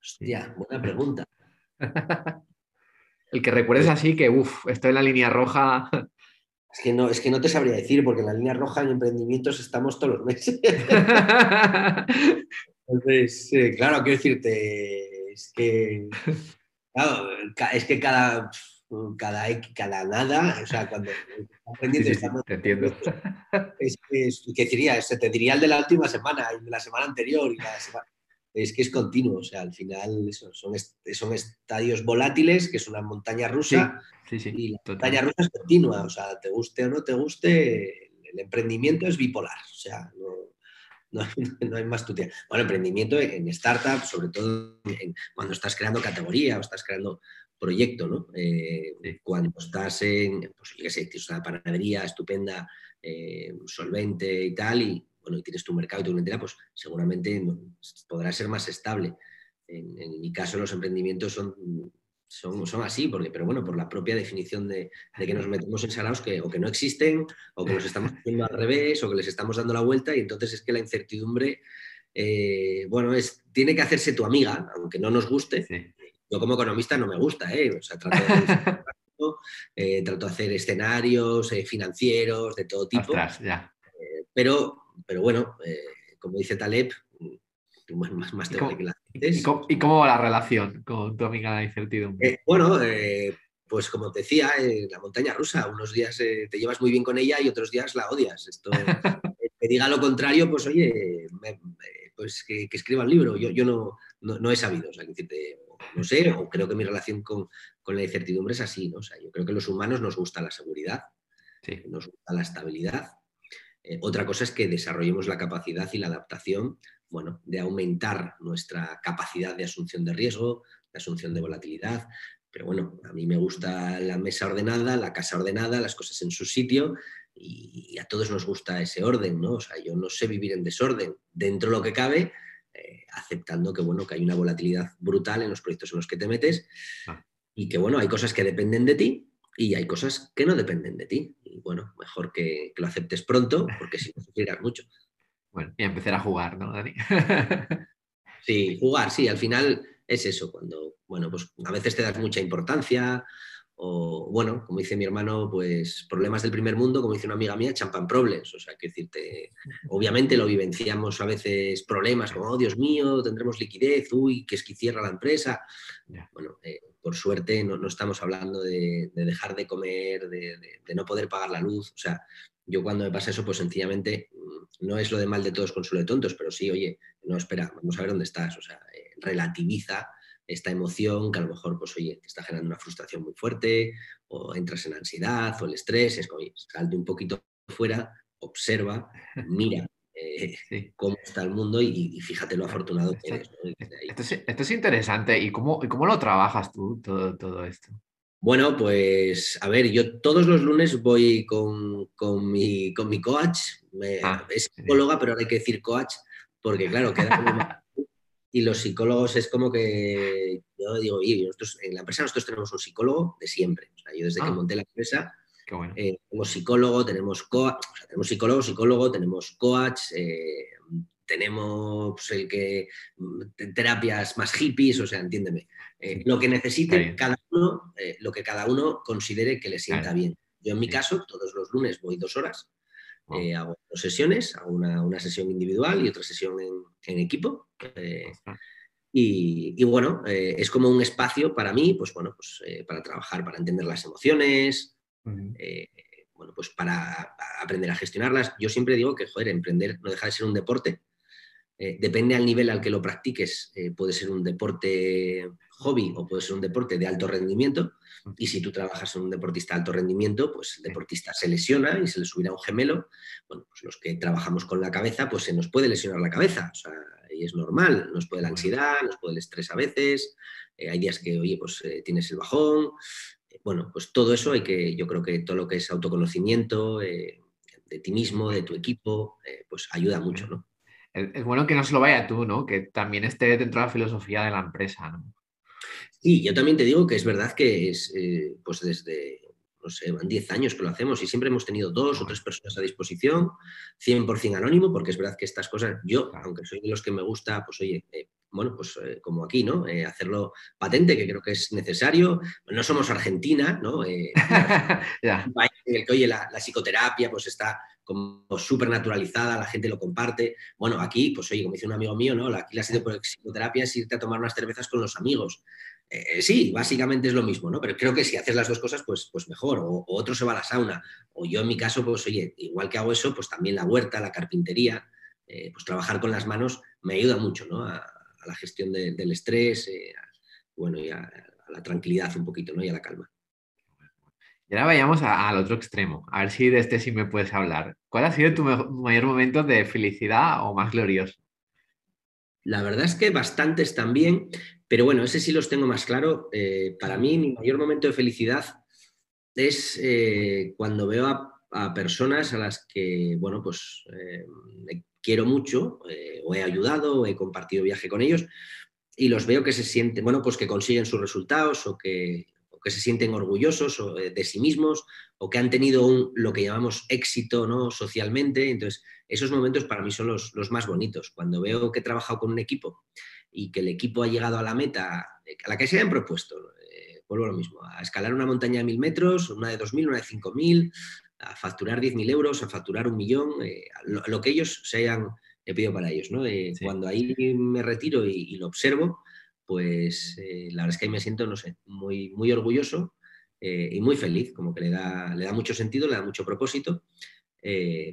Hostia, buena pregunta. El que recuerdes así que, uff, estoy en la línea roja. Es que, no, es que no te sabría decir, porque en la línea roja en emprendimientos estamos todos los meses. Entonces, eh, claro, quiero decirte, es que, claro, es que cada, cada, cada nada, o sea, cuando Sí, aprendiendo, sí, sí, te entiendo. es es- ¿qué diría? Se te diría el de la última semana, y de la semana anterior, y la semana- es que es continuo, o sea, al final son, est- son estadios volátiles, que es una montaña rusa, sí, sí. y la total. montaña rusa es continua, o sea, te guste o no te guste, el emprendimiento es bipolar, o sea, no, no no hay más tutea. Bueno, emprendimiento en startup, sobre todo en- cuando estás creando categoría o estás creando proyecto, ¿no? Eh, Sí. Cuando estás en, pues yo qué sé, tienes una panadería estupenda, eh, solvente y tal, y bueno, y tienes tu mercado y tu clientela, pues seguramente no- podrá ser más estable. En, en mi caso, los emprendimientos son, son, son así, porque, pero bueno, por la propia definición de, de que nos metemos en salados que o que no existen, o que los estamos haciendo al revés, o que les estamos dando la vuelta, y entonces es que la incertidumbre, eh, bueno, es, tiene que hacerse tu amiga, aunque no nos guste. Sí. Yo como economista no me gusta, ¿eh? O sea, trato de hacer, eh, trato de hacer escenarios eh, financieros de todo tipo, Ostras, ya. pero, pero bueno, eh, como dice Taleb, mm, bueno, más, más ¿Y cómo- que las ¿Y cómo, y cómo va la relación con tu amiga la incertidumbre? Eh, bueno, eh, pues como te decía, eh, la montaña rusa, unos días eh, te llevas muy bien con ella y otros días la odias. Esto, eh, que diga lo contrario, pues oye, me- me- pues que, que escriba el libro. Yo, yo no, no, no he sabido, o sea, que decirte, no sé, o creo que mi relación con, con la incertidumbre es así, ¿no? O sea, yo creo que los humanos nos gusta la seguridad, Sí, nos gusta la estabilidad. Eh, otra cosa es que desarrollemos la capacidad y la adaptación, bueno, de aumentar nuestra capacidad de asunción de riesgo, de asunción de volatilidad. Pero bueno, a mí me gusta la mesa ordenada, la casa ordenada, las cosas en su sitio y, y a todos nos gusta ese orden, ¿no? O sea, yo no sé vivir en desorden dentro de lo que cabe, eh, aceptando que, bueno, que hay una volatilidad brutal en los proyectos en los que te metes Ah. y que, bueno, hay cosas que dependen de ti y hay cosas que no dependen de ti. Y bueno, mejor que, que lo aceptes pronto, porque si no sufrirás mucho. bueno, y empezar a jugar, ¿no, Dani? Sí, jugar, sí, al final es eso, cuando, bueno, pues a veces te das mucha importancia, o bueno, como dice mi hermano, pues problemas del primer mundo, como dice una amiga mía, champagne problems, o sea, que decirte, obviamente lo vivenciamos a veces problemas como, oh Dios mío, tendremos liquidez, uy, que es que cierra la empresa. Bueno, eh, por suerte no, no estamos hablando de, de dejar de comer, de, de- de no poder pagar la luz, o sea, yo cuando me pasa eso, pues sencillamente mm, no es lo de mal de todos consuelo de tontos, pero sí, oye, no, espera, vamos a ver dónde estás, o sea, eh, relativiza esta emoción que a lo mejor, pues oye, te está generando una frustración muy fuerte, o entras en ansiedad, o el estrés, es como, oye, salte un poquito fuera, observa, mira eh, Sí. cómo está el mundo y, y fíjate lo afortunado que eres. Esto es, esto es interesante. ¿Y cómo, y cómo lo trabajas tú, todo, todo esto? Bueno, pues a ver, yo todos los lunes voy con, con mi, con mi coach, me- Ah, es psicóloga, pero ahora hay que decir coach, porque claro, queda como y los psicólogos es como que yo digo, nosotros, en la empresa nosotros tenemos un psicólogo de siempre. O sea, yo desde que ah. monté la empresa eh, tenemos psicólogo, tenemos coach, tenemos psicólogo, psicólogo, tenemos coach, eh, tenemos el que mm, terapias más hippies, o sea, entiéndeme. Eh, lo que necesite cada uno, lo que cada uno considere que le sienta bien. Yo en mi caso, todos los lunes voy dos horas, hago dos sesiones, hago una, sesión individual y otra sesión en, equipo. Y, bueno, es como un espacio para mí, pues bueno, pues para trabajar, para entender las emociones, eh, bueno, pues para aprender a gestionarlas. Yo siempre digo que, joder, emprender no deja de ser un deporte. Eh, depende al nivel al que lo practiques, eh, puede ser un deporte hobby o puede ser un deporte de alto rendimiento. Y si tú trabajas en un deportista de alto rendimiento, pues el deportista se lesiona y se le subirá un gemelo. Bueno, pues los que trabajamos con la cabeza, pues se nos puede lesionar la cabeza. O sea, y es normal, nos puede la ansiedad, nos puede el estrés a veces. hay días que, oye, pues tienes el bajón, bueno, pues todo eso hay que, yo creo que todo lo que es autoconocimiento eh, de ti mismo, de tu equipo, eh, pues ayuda mucho, ¿no? Es bueno que no solo vaya tú, ¿no? Que también esté dentro de la filosofía de la empresa, ¿no? Sí, yo también te digo que es verdad que es, eh, pues desde, no sé, van 10 años que lo hacemos y siempre hemos tenido dos o tres personas a disposición, 100% anónimo, porque es verdad que estas cosas, yo, aunque soy de los que me gusta, pues oye, bueno, pues eh, como aquí, ¿no? Eh, hacerlo patente, que creo que es necesario. No somos Argentina, ¿no? Eh, en el que, oye, la, psicoterapia pues está como súper naturalizada, la gente lo comparte. Bueno, aquí, pues oye, como dice un amigo mío, ¿no? Aquí la psicoterapia es irte a tomar unas cervezas con los amigos. Sí, básicamente es lo mismo, ¿no? Pero creo que si haces las dos cosas, pues, pues mejor. O, o, otro se va a la sauna. O yo en mi caso, pues oye, igual que hago eso, pues también la huerta, la carpintería, pues trabajar con las manos me ayuda mucho, ¿no? A, a la gestión del estrés, eh, bueno, y a, la tranquilidad un poquito, ¿no? Y a la calma. Y ahora vayamos al otro extremo, a ver si de este sí me puedes hablar. ¿Cuál ha sido tu mayor momento de felicidad o más glorioso? La verdad es que bastantes también, pero bueno, ese sí los tengo más claro. Eh, para mí, mi mayor momento de felicidad es eh, cuando veo a, personas a las que, bueno, pues quiero mucho, eh, o he ayudado, o he compartido viaje con ellos, y los veo que se sienten, bueno, pues que consiguen sus resultados o que, se sienten orgullosos de sí mismos o que han tenido un, lo que llamamos éxito ¿no? socialmente. Entonces, esos momentos para mí son los, más bonitos. Cuando veo que he trabajado con un equipo y que el equipo ha llegado a la meta, a la que se hayan propuesto, eh, vuelvo a lo mismo, a escalar una montaña de mil metros, una de dos mil, una de cinco mil, a facturar 10.000 euros, a facturar un millón, eh, lo, que ellos se hayan pedido para ellos. ¿no? Eh, cuando ahí me retiro y, lo observo, pues eh, la verdad es que ahí me siento, no sé, muy, muy orgulloso y muy feliz, como que le da, le da mucho sentido, le da mucho propósito.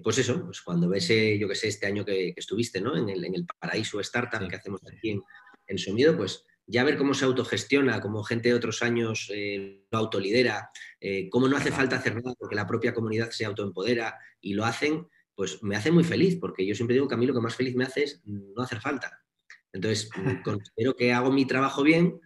Pues eso, pues cuando ves, yo que sé, este año que, estuviste ¿no? en, el, en el paraíso startup que hacemos aquí en, en Sonido, pues ya ver cómo se autogestiona, cómo gente de otros años eh, lo autolidera, eh, cómo no hace falta hacer nada porque la propia comunidad se autoempodera y lo hacen, pues me hace muy feliz, porque yo siempre digo que a mí lo que más feliz me hace es no hacer falta. Entonces, considero que hago mi trabajo bien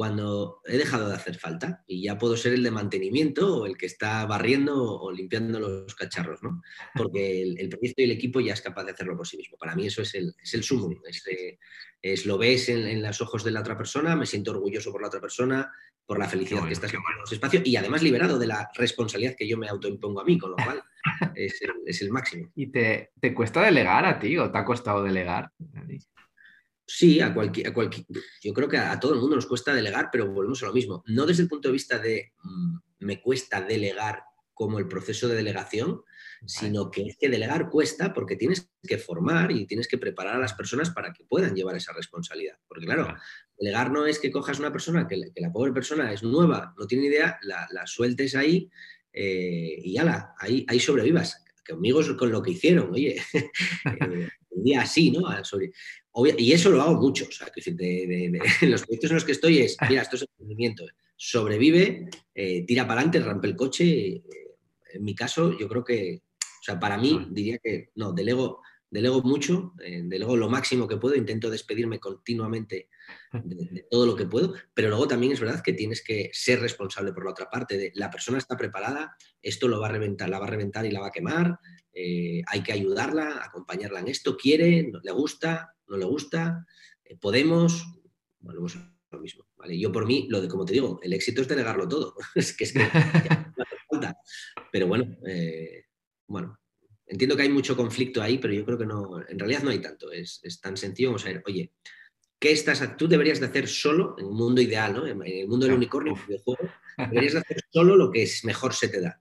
cuando he dejado de hacer falta y ya puedo ser el de mantenimiento o el que está barriendo o limpiando los cacharros, ¿no? Porque el, proyecto y el equipo ya es capaz de hacerlo por sí mismo. Para mí eso es el, es el sumo. Es, lo ves en, los ojos de la otra persona, me siento orgulloso por la otra persona, por la felicidad que estás en ese espacio y además liberado de la responsabilidad que yo me autoimpongo a mí, con lo cual es el, es el máximo. ¿Y te, te, cuesta delegar a ti o te ha costado delegar? Sí, a cualquier, yo creo que a, todo el mundo nos cuesta delegar, pero volvemos a lo mismo. No desde el punto de vista de mm, me cuesta delegar como el proceso de delegación, sino que es que delegar cuesta porque tienes que formar y tienes que preparar a las personas para que puedan llevar esa responsabilidad. Porque claro, delegar no es que cojas una persona, que, la pobre persona es nueva, no tiene idea, la, sueltes ahí eh, y ya ahí, ahí sobrevivas. Conmigo es con lo que hicieron, oye, eh, día así, ¿no? y eso lo hago mucho. O sea, que de, los proyectos en los que estoy es, mira, esto es emprendimiento. Sobrevive, eh, tira para adelante, rampe el coche. Eh, en mi caso, yo creo que, o sea, para mí diría que no, delego, delego mucho, eh, delego lo máximo que puedo, intento despedirme continuamente de, todo lo que puedo, pero luego también es verdad que tienes que ser responsable por la otra parte. De, la persona está preparada, esto lo va a reventar, la va a reventar y la va a quemar, hay que ayudarla, acompañarla en esto, quiere, le gusta, no le gusta. Podemos, bueno, pues lo mismo. ¿vale? Yo por mí, lo de como te digo, el éxito es de negarlo todo. es que es que falta. Pero bueno, eh, bueno, entiendo que hay mucho conflicto ahí, pero yo creo que no, en realidad no hay tanto. Es, tan sencillo como saber, oye, ¿qué estás, tú deberías de hacer solo en un mundo ideal, ¿no? En el mundo del unicornio, videojuego, deberías de hacer solo lo que es mejor se te da.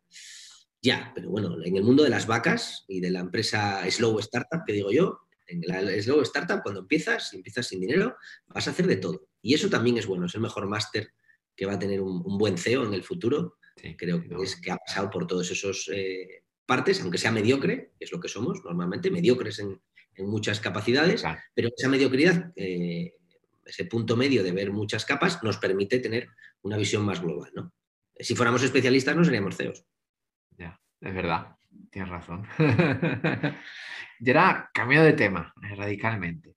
Ya, pero bueno, en el mundo de las vacas y de la empresa Slow Startup, que digo yo, en la Slow Startup, cuando empiezas, y empiezas sin dinero, vas a hacer de todo. Y eso también es bueno, es el mejor máster que va a tener un, buen CEO en el futuro. Creo que es que ha pasado por todos esos eh, partes, aunque sea mediocre, que es lo que somos normalmente, mediocres en, muchas capacidades, pero esa mediocridad, eh, ese punto medio de ver muchas capas, nos permite tener una visión más global. ¿no? Si fuéramos especialistas, no seríamos CEOs. Es verdad, tienes razón. y ahora, cambio de tema eh, radicalmente.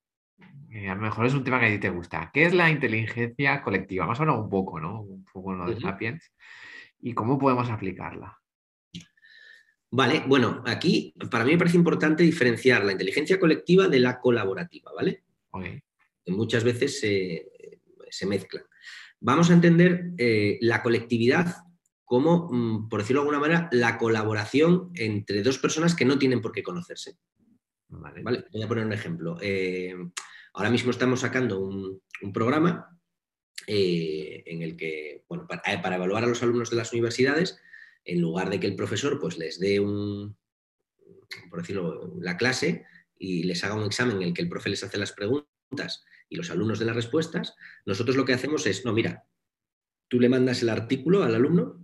Eh, a lo mejor es un tema que a ti te gusta. ¿Qué es la inteligencia colectiva? Hemos hablado un poco, ¿no? Un poco lo de Sapiens. ¿Y cómo podemos aplicarla? Vale, bueno, aquí para mí me parece importante diferenciar la inteligencia colectiva de la colaborativa, ¿vale? Que muchas veces se, mezclan. Vamos a entender eh, la colectividad como, mm, por decirlo de alguna manera, la colaboración entre dos personas que no tienen por qué conocerse. Vale. Voy a poner un ejemplo. Eh, ahora mismo estamos sacando un, programa eh, en el que, bueno, para, evaluar a los alumnos de las universidades, en lugar de que el profesor pues, les dé un, por decirlo, la clase y les haga un examen en el que el profe les hace las preguntas y los alumnos de las respuestas, nosotros lo que hacemos es, no, mira, tú le mandas el artículo al alumno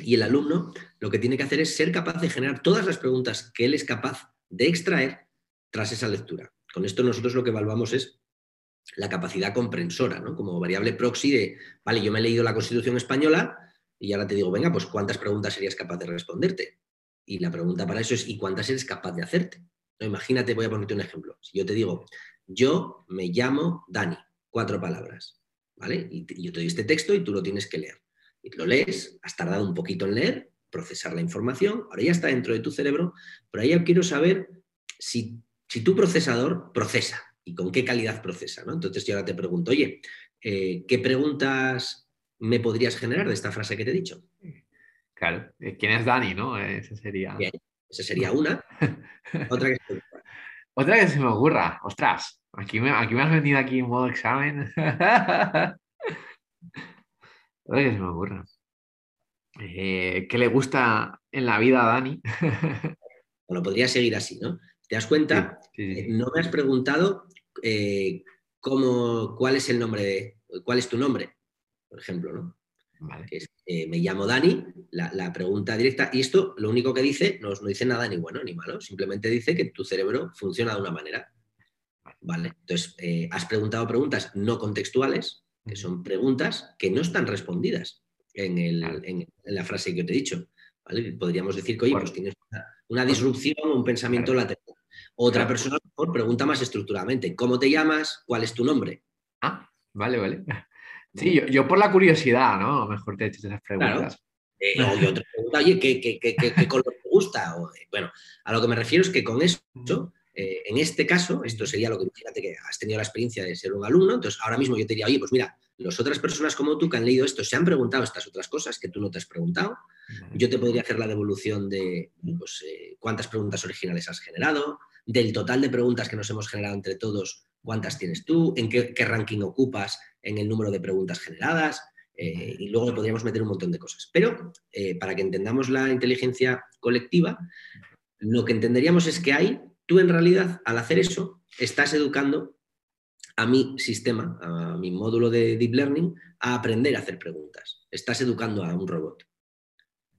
y el alumno lo que tiene que hacer es ser capaz de generar todas las preguntas que él es capaz de extraer tras esa lectura. Con esto nosotros lo que evaluamos es la capacidad comprensora, ¿no? como variable proxy de, vale, yo me he leído la Constitución española y ahora te digo, venga, pues ¿cuántas preguntas serías capaz de responderte? Y la pregunta para eso es, ¿y cuántas eres capaz de hacerte? ¿No? Imagínate, voy a ponerte un ejemplo. Si yo te digo, yo me llamo Dani, cuatro palabras, ¿vale? Y yo te doy este texto y tú lo tienes que leer. Lo lees, has tardado un poquito en leer, procesar la información, ahora ya está dentro de tu cerebro, pero ahí yo quiero saber si, si tu procesador procesa y con qué calidad procesa, ¿no? Entonces yo ahora te pregunto, oye, eh, ¿qué preguntas me podrías generar de esta frase que te he dicho? Claro, eh, ¿quién es Dani, no? Esa sería... esa sería una. Otra que se me ocurra. Otra que se me ocurra. Ostras, aquí me, aquí me has venido aquí en modo examen. Que se me ocurra. Eh, ¿Qué le gusta en la vida a Dani? bueno, podría seguir así, ¿no? ¿Te das cuenta? Eh, no me has preguntado cómo, cuál es el nombre de, cuál es tu nombre por ejemplo, ¿no? Eh, me llamo Dani, la, pregunta directa, y esto lo único que dice, no, no dice nada ni bueno ni malo, simplemente dice que tu cerebro funciona de una manera. Vale, entonces eh, has preguntado preguntas no contextuales, que son preguntas que no están respondidas en, la frase que yo te he dicho. Podríamos decir que, oye, pues tienes una, disrupción o un pensamiento lateral. Otra persona mejor pregunta más estructuradamente, ¿cómo te llamas? ¿Cuál es tu nombre? Ah, vale, vale. Sí, yo, por la curiosidad, ¿no? mejor te he hecho esas preguntas. Eh, otra pregunta, oye, ¿qué, color te gusta? Eh, bueno, a lo que me refiero es que con eso, eh, en este caso, esto sería lo que, fíjate que has tenido la experiencia de ser un alumno, entonces ahora mismo yo te diría, oye, pues mira, las otras personas como tú que han leído esto se han preguntado estas otras cosas que tú no te has preguntado. Yo te podría hacer la devolución de pues, cuántas preguntas originales has generado, del total de preguntas que nos hemos generado entre todos, cuántas tienes tú, en qué, ranking ocupas en el número de preguntas generadas, eh, y luego podríamos meter un montón de cosas. Pero eh, para que entendamos la inteligencia colectiva, lo que entenderíamos es que hay, tú en realidad, al hacer eso, estás educando a mi sistema, a mi módulo de deep learning, a aprender a hacer preguntas. Estás educando a un robot.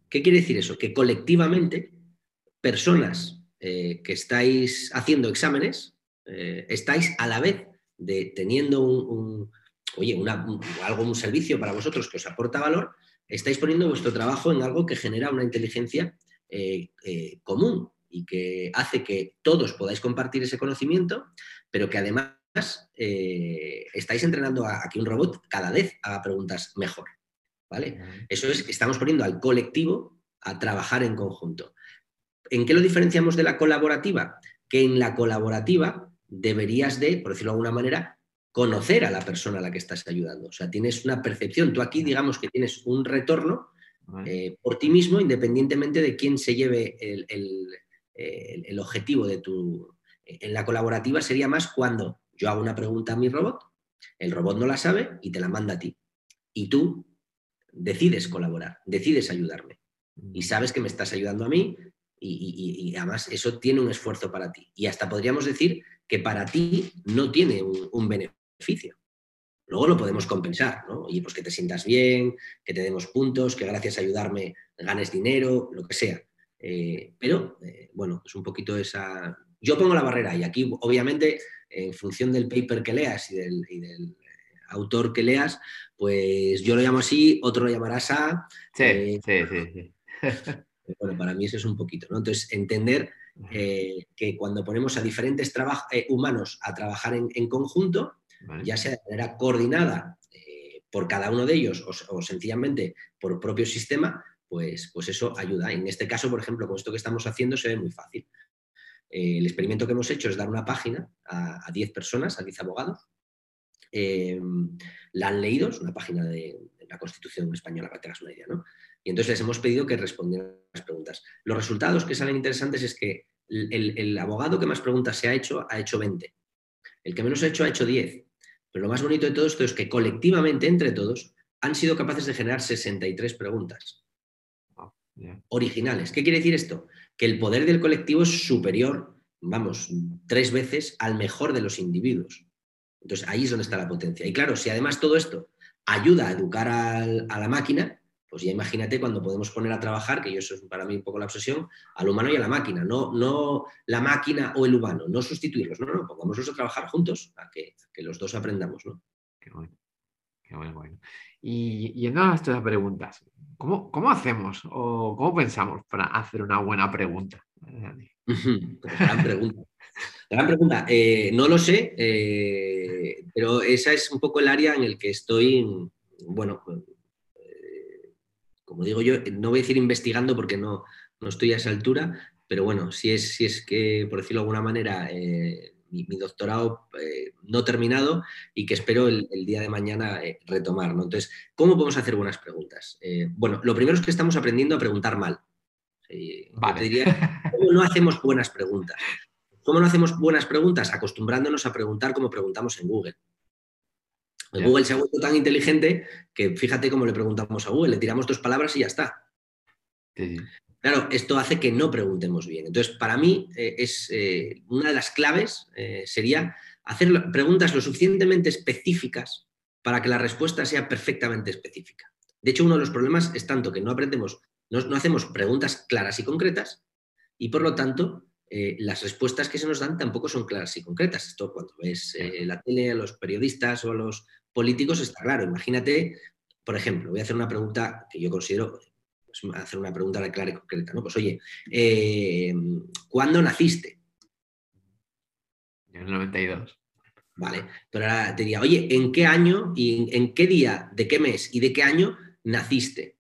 ¿Qué quiere decir eso? Que colectivamente, personas eh, que estáis haciendo exámenes, eh, estáis a la vez de teniendo un, oye, algo, un servicio para vosotros que os aporta valor, estáis poniendo vuestro trabajo en algo que genera una inteligencia eh, común y que hace que todos podáis compartir ese conocimiento, pero que además estáis entrenando a, que un robot cada vez haga preguntas mejor. ¿vale? Eso es estamos poniendo al colectivo a trabajar en conjunto. ¿En qué lo diferenciamos de la colaborativa? Que en la colaborativa deberías de, por decirlo de alguna manera, conocer a la persona a la que estás ayudando. O sea, tienes una percepción. Tú aquí, digamos que tienes un retorno eh, por ti mismo, independientemente de quién se lleve el, objetivo de tu... En la colaborativa sería más cuando yo hago una pregunta a mi robot, el robot no la sabe y te la manda a ti. Y tú decides colaborar, decides ayudarme. Y mm. sabes que me estás ayudando a mí y, además eso tiene un esfuerzo para ti. Y hasta podríamos decir que para ti no tiene un, beneficio. Luego lo podemos compensar, ¿no? Oye, pues que te sientas bien, que te demos puntos, que gracias a ayudarme ganes dinero, lo que sea. Eh, pero, eh, bueno, es un poquito esa... Yo pongo la barrera y aquí, obviamente, en función del paper que leas y del, eh, autor que leas, pues yo lo llamo así, otro lo llamará SA. Sí, sí, sí. Bueno, para mí eso es un poquito, ¿no? Entonces, entender eh, que cuando ponemos a diferentes eh, humanos a trabajar en, conjunto, ya sea de manera coordinada por cada uno de ellos o, sencillamente por propio sistema, pues, pues eso ayuda. En este caso, por ejemplo, con esto que estamos haciendo se ve muy fácil. el experimento que hemos hecho es dar una página a 10 personas, a 10 abogados. la han leído, es una página de, la Constitución española, para que tengas una idea, ¿no? Y entonces les hemos pedido que respondieran las preguntas. Los resultados que salen interesantes es que el, abogado que más preguntas se ha hecho, ha hecho 20. El que menos ha hecho, ha hecho 10. Pero lo más bonito de todo esto es que colectivamente, entre todos, han sido capaces de generar 63 preguntas originales. ¿Qué quiere decir esto? Que el poder del colectivo es superior, vamos, tres veces al mejor de los individuos. Entonces ahí es donde está la potencia. Y claro, si además todo esto ayuda a educar a la máquina, pues ya imagínate cuando podemos poner a trabajar, que eso es para mí un poco la obsesión, al humano y a la máquina, no, no la máquina o el humano, no sustituirlos, no, no, pongámoslos a trabajar juntos, a que, los dos aprendamos, ¿no? Qué bueno, qué bueno, bueno. Y yendo a estas preguntas, ¿cómo, ¿cómo, hacemos o cómo pensamos para hacer una buena pregunta? gran pregunta. Gran pregunta. Eh, no lo sé, eh, pero esa es un poco el área en el que estoy, bueno, como digo yo, no voy a decir investigando porque no, no estoy a esa altura, pero bueno, si es, si es que, por decirlo de alguna manera, eh, mi, doctorado eh, no terminado y que espero el, día de mañana eh, retomar. ¿no? Entonces, ¿cómo podemos hacer buenas preguntas? bueno, lo primero es que estamos aprendiendo a preguntar mal. ¿cómo no hacemos buenas preguntas? ¿Cómo no hacemos buenas preguntas? Acostumbrándonos a preguntar como preguntamos en Google. Google se ha vuelto tan inteligente que fíjate cómo le preguntamos a Google, le tiramos dos palabras y ya está. Claro, esto hace que no preguntemos bien. Entonces, para mí, eh, es eh, una de las claves eh, sería hacer preguntas lo suficientemente específicas para que la respuesta sea perfectamente específica. De hecho, uno de los problemas es tanto que no aprendemos, no, hacemos preguntas claras y concretas y por lo tanto las respuestas que se nos dan tampoco son claras y concretas. Esto cuando ves la tele, a los periodistas o a los políticos está claro. Imagínate, por ejemplo, voy a hacer una pregunta que yo considero, pues, hacer una pregunta clara y concreta, ¿no? Pues oye, eh, ¿cuándo naciste? En el 92. Vale, pero ahora te diría, oye, ¿en qué año y en qué día, de qué mes y de qué año naciste?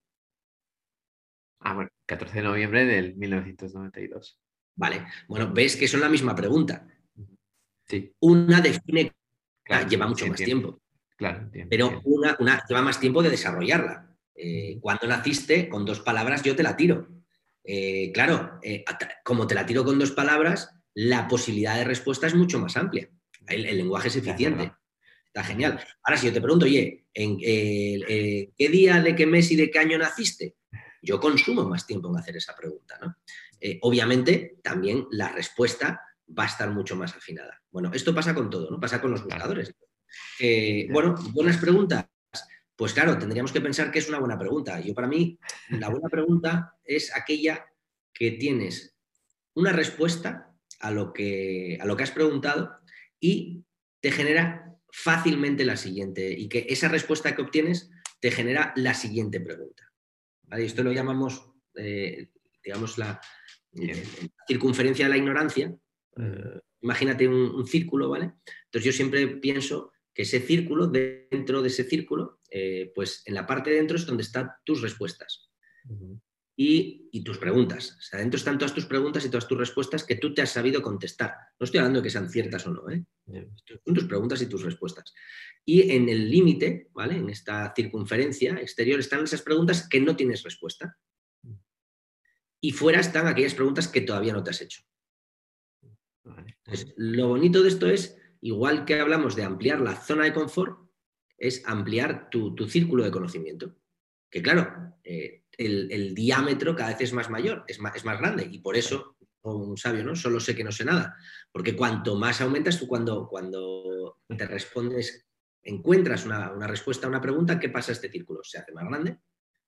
Ah, bueno, 14 de noviembre del 1992. Vale, bueno, ves que son la misma pregunta. Sí. Una define, lleva mucho más tiempo. Claro, Pero una, lleva más tiempo de desarrollarla. Eh, cuando naciste, con dos palabras yo te la tiro. Eh, claro, eh, como te la tiro con dos palabras, la posibilidad de respuesta es mucho más amplia. El, lenguaje es eficiente. Está genial. Ahora, si yo te pregunto, oye, ¿en qué día, de qué mes y de qué año naciste? Yo consumo más tiempo en hacer esa pregunta. obviamente, también la respuesta va a estar mucho más afinada. Bueno, esto pasa con todo, ¿no? Pasa con los buscadores. Bueno, buenas preguntas. Pues claro, tendríamos que pensar que es una buena pregunta. Yo para mí, la buena pregunta es aquella que tienes una respuesta a lo que, a lo que has preguntado y te genera fácilmente la siguiente y que esa respuesta que obtienes te genera la siguiente pregunta. Esto lo llamamos, eh, digamos, la, circunferencia de la ignorancia. Eh, imagínate un, un, círculo, ¿vale? Entonces yo siempre pienso que ese círculo, dentro de ese círculo, eh, pues en la parte de dentro es donde están tus respuestas. y, tus preguntas. O sea, dentro están todas tus preguntas y todas tus respuestas que tú te has sabido contestar. No estoy hablando de que sean ciertas o no, ¿eh? Son tus preguntas y tus respuestas. Y en el límite, ¿vale? En esta circunferencia exterior están esas preguntas que no tienes respuesta. Y fuera están aquellas preguntas que todavía no te has hecho. lo bonito de esto es, igual que hablamos de ampliar la zona de confort, es ampliar tu, círculo de conocimiento. Que claro, eh, el, diámetro cada vez es más mayor, es más, es más grande. Y por eso, un sabio, ¿no? Solo sé que no sé nada. Porque cuanto más aumentas, tú cuando, cuando te respondes, encuentras una, respuesta a una pregunta, ¿qué pasa este círculo? Se hace más grande.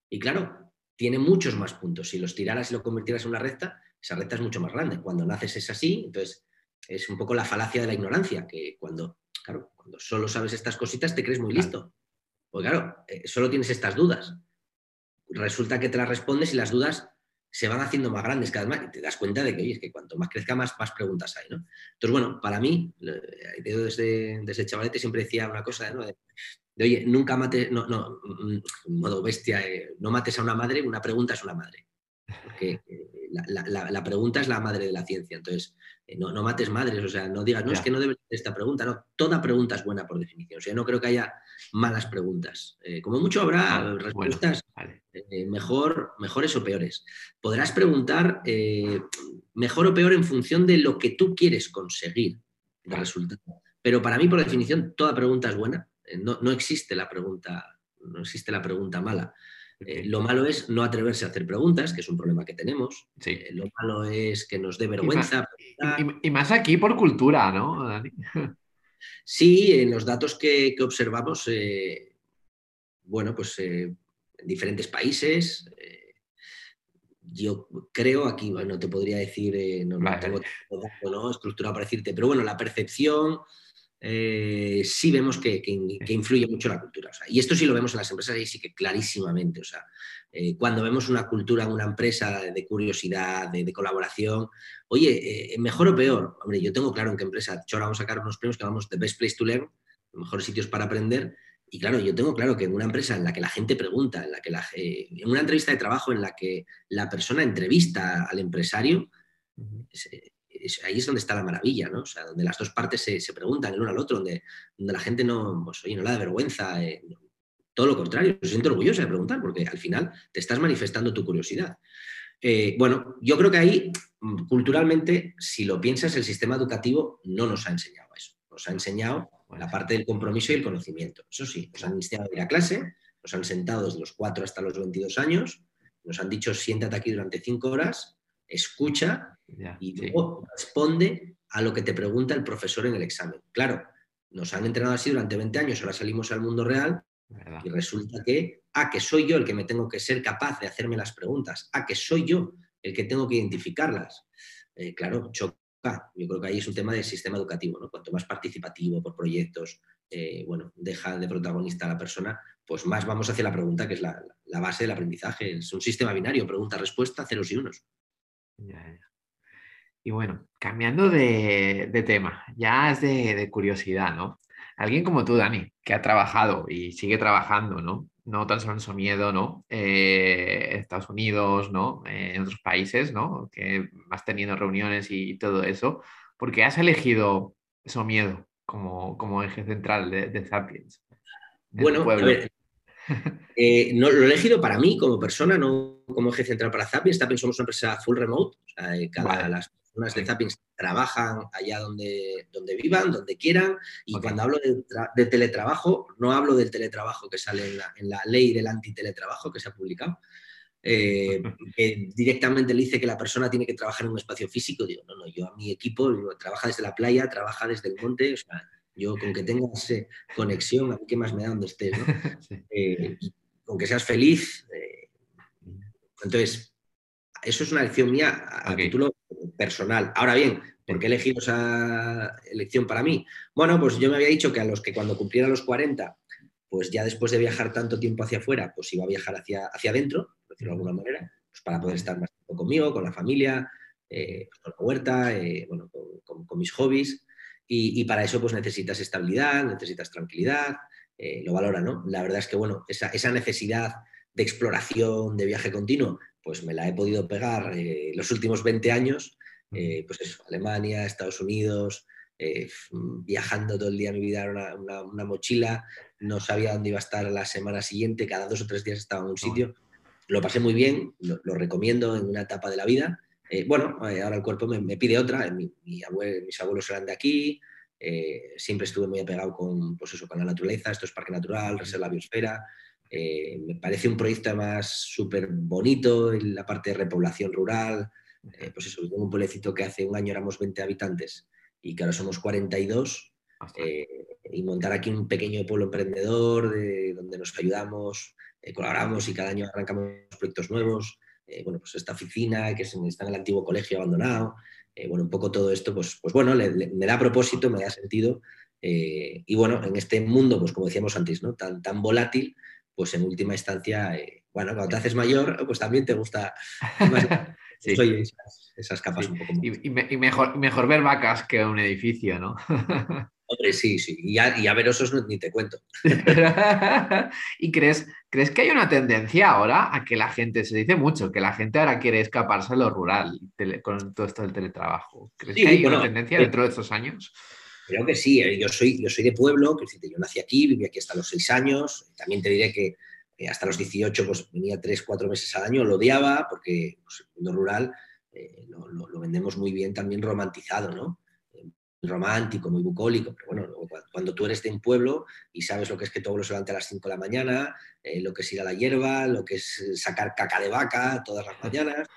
Y claro, tiene muchos más puntos. Si los tiraras y lo convirtieras en una recta, esa recta es mucho más grande. Cuando naces es así, entonces es un poco la falacia de la ignorancia, que cuando, claro, cuando solo sabes estas cositas te crees muy listo. Pues claro, eh, solo tienes estas dudas resulta que te las respondes y las dudas se van haciendo más grandes cada vez más y te das cuenta de que, oye, es que cuanto más crezca, más, más preguntas hay, ¿no? Entonces, bueno, para mí, desde, desde chavalete siempre decía una cosa, ¿no? De, oye, nunca mates, no, no, mm, modo bestia, eh, no mates a una madre, una pregunta es una madre. Porque eh, la, pregunta es la madre de la ciencia. Entonces, eh, no, mates madres, o sea, no digas, no, es que no debes esta pregunta, no, toda pregunta es buena por definición. O sea, no creo que haya malas preguntas. Eh, como mucho habrá ah, respuestas mejor, mejores o peores. Podrás preguntar mejor o peor en función de lo que tú quieres conseguir de resultado. Pero para mí, por definición, toda pregunta es buena. No, no existe la pregunta, no existe la pregunta mala. Eh, lo malo es no atreverse a hacer preguntas, que es un problema que tenemos. Eh, lo malo es que nos dé vergüenza. Y más, aquí por cultura, ¿no, Dani? Sí, en los datos que, observamos, eh, bueno, pues en diferentes países, yo creo, aquí no te podría decir, no, tengo ¿no? estructurado para decirte, pero bueno, la percepción eh, sí vemos que, influye mucho la cultura. y esto sí lo vemos en las empresas y sí que clarísimamente. O sea, eh, cuando vemos una cultura en una empresa de curiosidad, de, colaboración, oye, eh, mejor o peor. Hombre, yo tengo claro en qué empresa. Ahora vamos a sacar unos premios que llamamos The Best Place to Learn, mejores sitios para aprender. Y claro, yo tengo claro que en una empresa en la que la gente pregunta, en la que la, en una entrevista de trabajo en la que la persona entrevista al empresario, ahí es donde está la maravilla, ¿no? O sea, donde las dos partes se, preguntan el uno al otro, donde, donde la gente no, pues, oye, no le da vergüenza, eh, todo lo contrario, se siente orgullosa de preguntar, porque al final te estás manifestando tu curiosidad. Eh, bueno, yo creo que ahí, mm, culturalmente, si lo piensas, el sistema educativo no nos ha enseñado eso. Nos ha enseñado la parte del compromiso y el conocimiento. Eso sí, nos han iniciado a ir a clase, nos han sentado desde los 4 hasta los 22 años, nos han dicho siéntate aquí durante 5 horas, escucha y luego responde a lo que te pregunta el profesor en el examen. Claro, nos han entrenado así durante 20 años, ahora salimos al mundo real y resulta que, ah, que soy yo el que me tengo que ser capaz de hacerme las preguntas, ah, que soy yo el que tengo que identificarlas. Eh, claro, choca. Yo creo que ahí es un tema del sistema educativo, ¿no? Cuanto más participativo por proyectos, eh, bueno, deja de protagonista a la persona, pues más vamos hacia la pregunta, que es la, base del aprendizaje. Es un sistema binario, pregunta-respuesta, ceros y unos. Y bueno, cambiando de, tema, ya es de, curiosidad, ¿no? Alguien como tú, Dani, que ha trabajado y sigue trabajando, ¿no? No tan solo en su miedo, ¿no? Eh, en Estados Unidos, ¿no? en otros países, ¿no? Que vas teniendo reuniones y, todo eso. ¿Por qué has elegido eso miedo como, como eje central de, de Sapiens? Bueno, eh, no, lo he elegido para mí como persona, no como eje central para Sapiens. Sapiens somos una empresa full remote, o sea, eh, cada, las personas de Zappings trabajan allá donde, donde vivan, donde quieran, y cuando hablo de, teletrabajo, no hablo del teletrabajo que sale en la, ley del antiteletrabajo que se ha publicado, eh, que directamente le dice que la persona tiene que trabajar en un espacio físico, digo, no, no, yo a mi equipo trabaja desde la playa, trabaja desde el monte, o sea, yo con que tengas conexión, a mí qué más me da donde estés, ¿no? Eh, con que seas feliz. Eh, entonces, eso es una elección mía a título personal. Ahora bien, ¿por qué he elegido esa elección para mí? Bueno, pues yo me había dicho que a los que cuando cumpliera los 40, pues ya después de viajar tanto tiempo hacia afuera, pues iba a viajar hacia, hacia adentro, por decirlo de alguna manera, pues para poder estar más tiempo conmigo, con la familia, eh, con la huerta, eh, bueno, con, mis hobbies. Y, para eso pues necesitas estabilidad, necesitas tranquilidad, eh, lo valora, ¿no? La verdad es que, bueno, esa, esa necesidad de exploración, de viaje continuo, pues me la he podido pegar eh, los últimos 20 años, eh, pues eso, Alemania, Estados Unidos, eh, viajando todo el día mi vida era una, mochila, no sabía dónde iba a estar la semana siguiente, cada dos o tres días estaba en un sitio. Lo pasé muy bien, lo, recomiendo en una etapa de la vida. bueno, ahora el cuerpo me, pide otra, mis abuelos eran de aquí, siempre estuve muy apegado con, pues eso, con la naturaleza, esto es parque natural, reserva biosfera, eh, me parece un proyecto además súper bonito, en la parte de repoblación rural. Eh, pues eso, tengo un pueblecito que hace un año éramos 20 habitantes y que ahora somos 42. Eh, y montar aquí un pequeño pueblo emprendedor donde nos ayudamos, colaboramos y cada año arrancamos proyectos nuevos. bueno, pues esta oficina que está en el antiguo colegio abandonado. bueno, un poco todo esto, pues, pues bueno, me da propósito, me da sentido. y bueno, en este mundo, pues como decíamos antes, ¿no? tan, tan volátil, pues en última instancia, eh, bueno, cuando te haces mayor, pues también te gusta esas, capas un poco más. Y, mejor, mejor ver vacas que un edificio, ¿no? Hombre, sí, sí. Y ya, y a ver osos ni te cuento. ¿Y crees, crees que hay una tendencia ahora a que la gente, se dice mucho, que la gente ahora quiere escaparse de lo rural con todo esto del teletrabajo? ¿Crees que hay una tendencia dentro de estos años? Creo que sí, eh, yo soy, yo soy de pueblo, que yo nací aquí, viví aquí hasta los seis años, también te diré que eh, hasta los 18 pues venía tres, cuatro meses al año, lo odiaba porque pues, el mundo rural eh, lo, vendemos muy bien también romantizado, ¿no? romántico, muy bucólico, pero bueno, cuando tú eres de un pueblo y sabes lo que es que todo lo se levante a las 5 de la mañana, lo que es ir a la hierba, lo que es sacar caca de vaca todas las mañanas,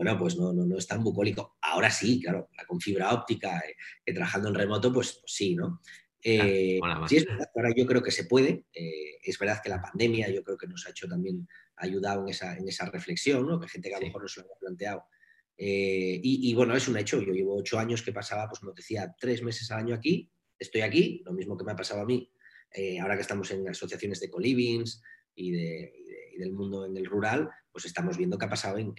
bueno, pues no, no, no es tan bucólico. Ahora sí, claro, con fibra óptica, eh, trabajando en remoto, pues, pues sí, ¿no? Eh, sí, es verdad, ahora yo creo que se puede. Eh, es verdad que la pandemia yo creo que nos ha hecho también, ayudado en esa, en esa reflexión, ¿no? Que gente que a lo mejor no se lo había planteado. y, bueno, es un hecho. Yo llevo ocho años que pasaba, pues como decía, tres meses al año aquí. Estoy aquí, lo mismo que me ha pasado a mí. ahora que estamos en asociaciones de colivings y, de, y del mundo en el rural, pues estamos viendo que ha pasado en,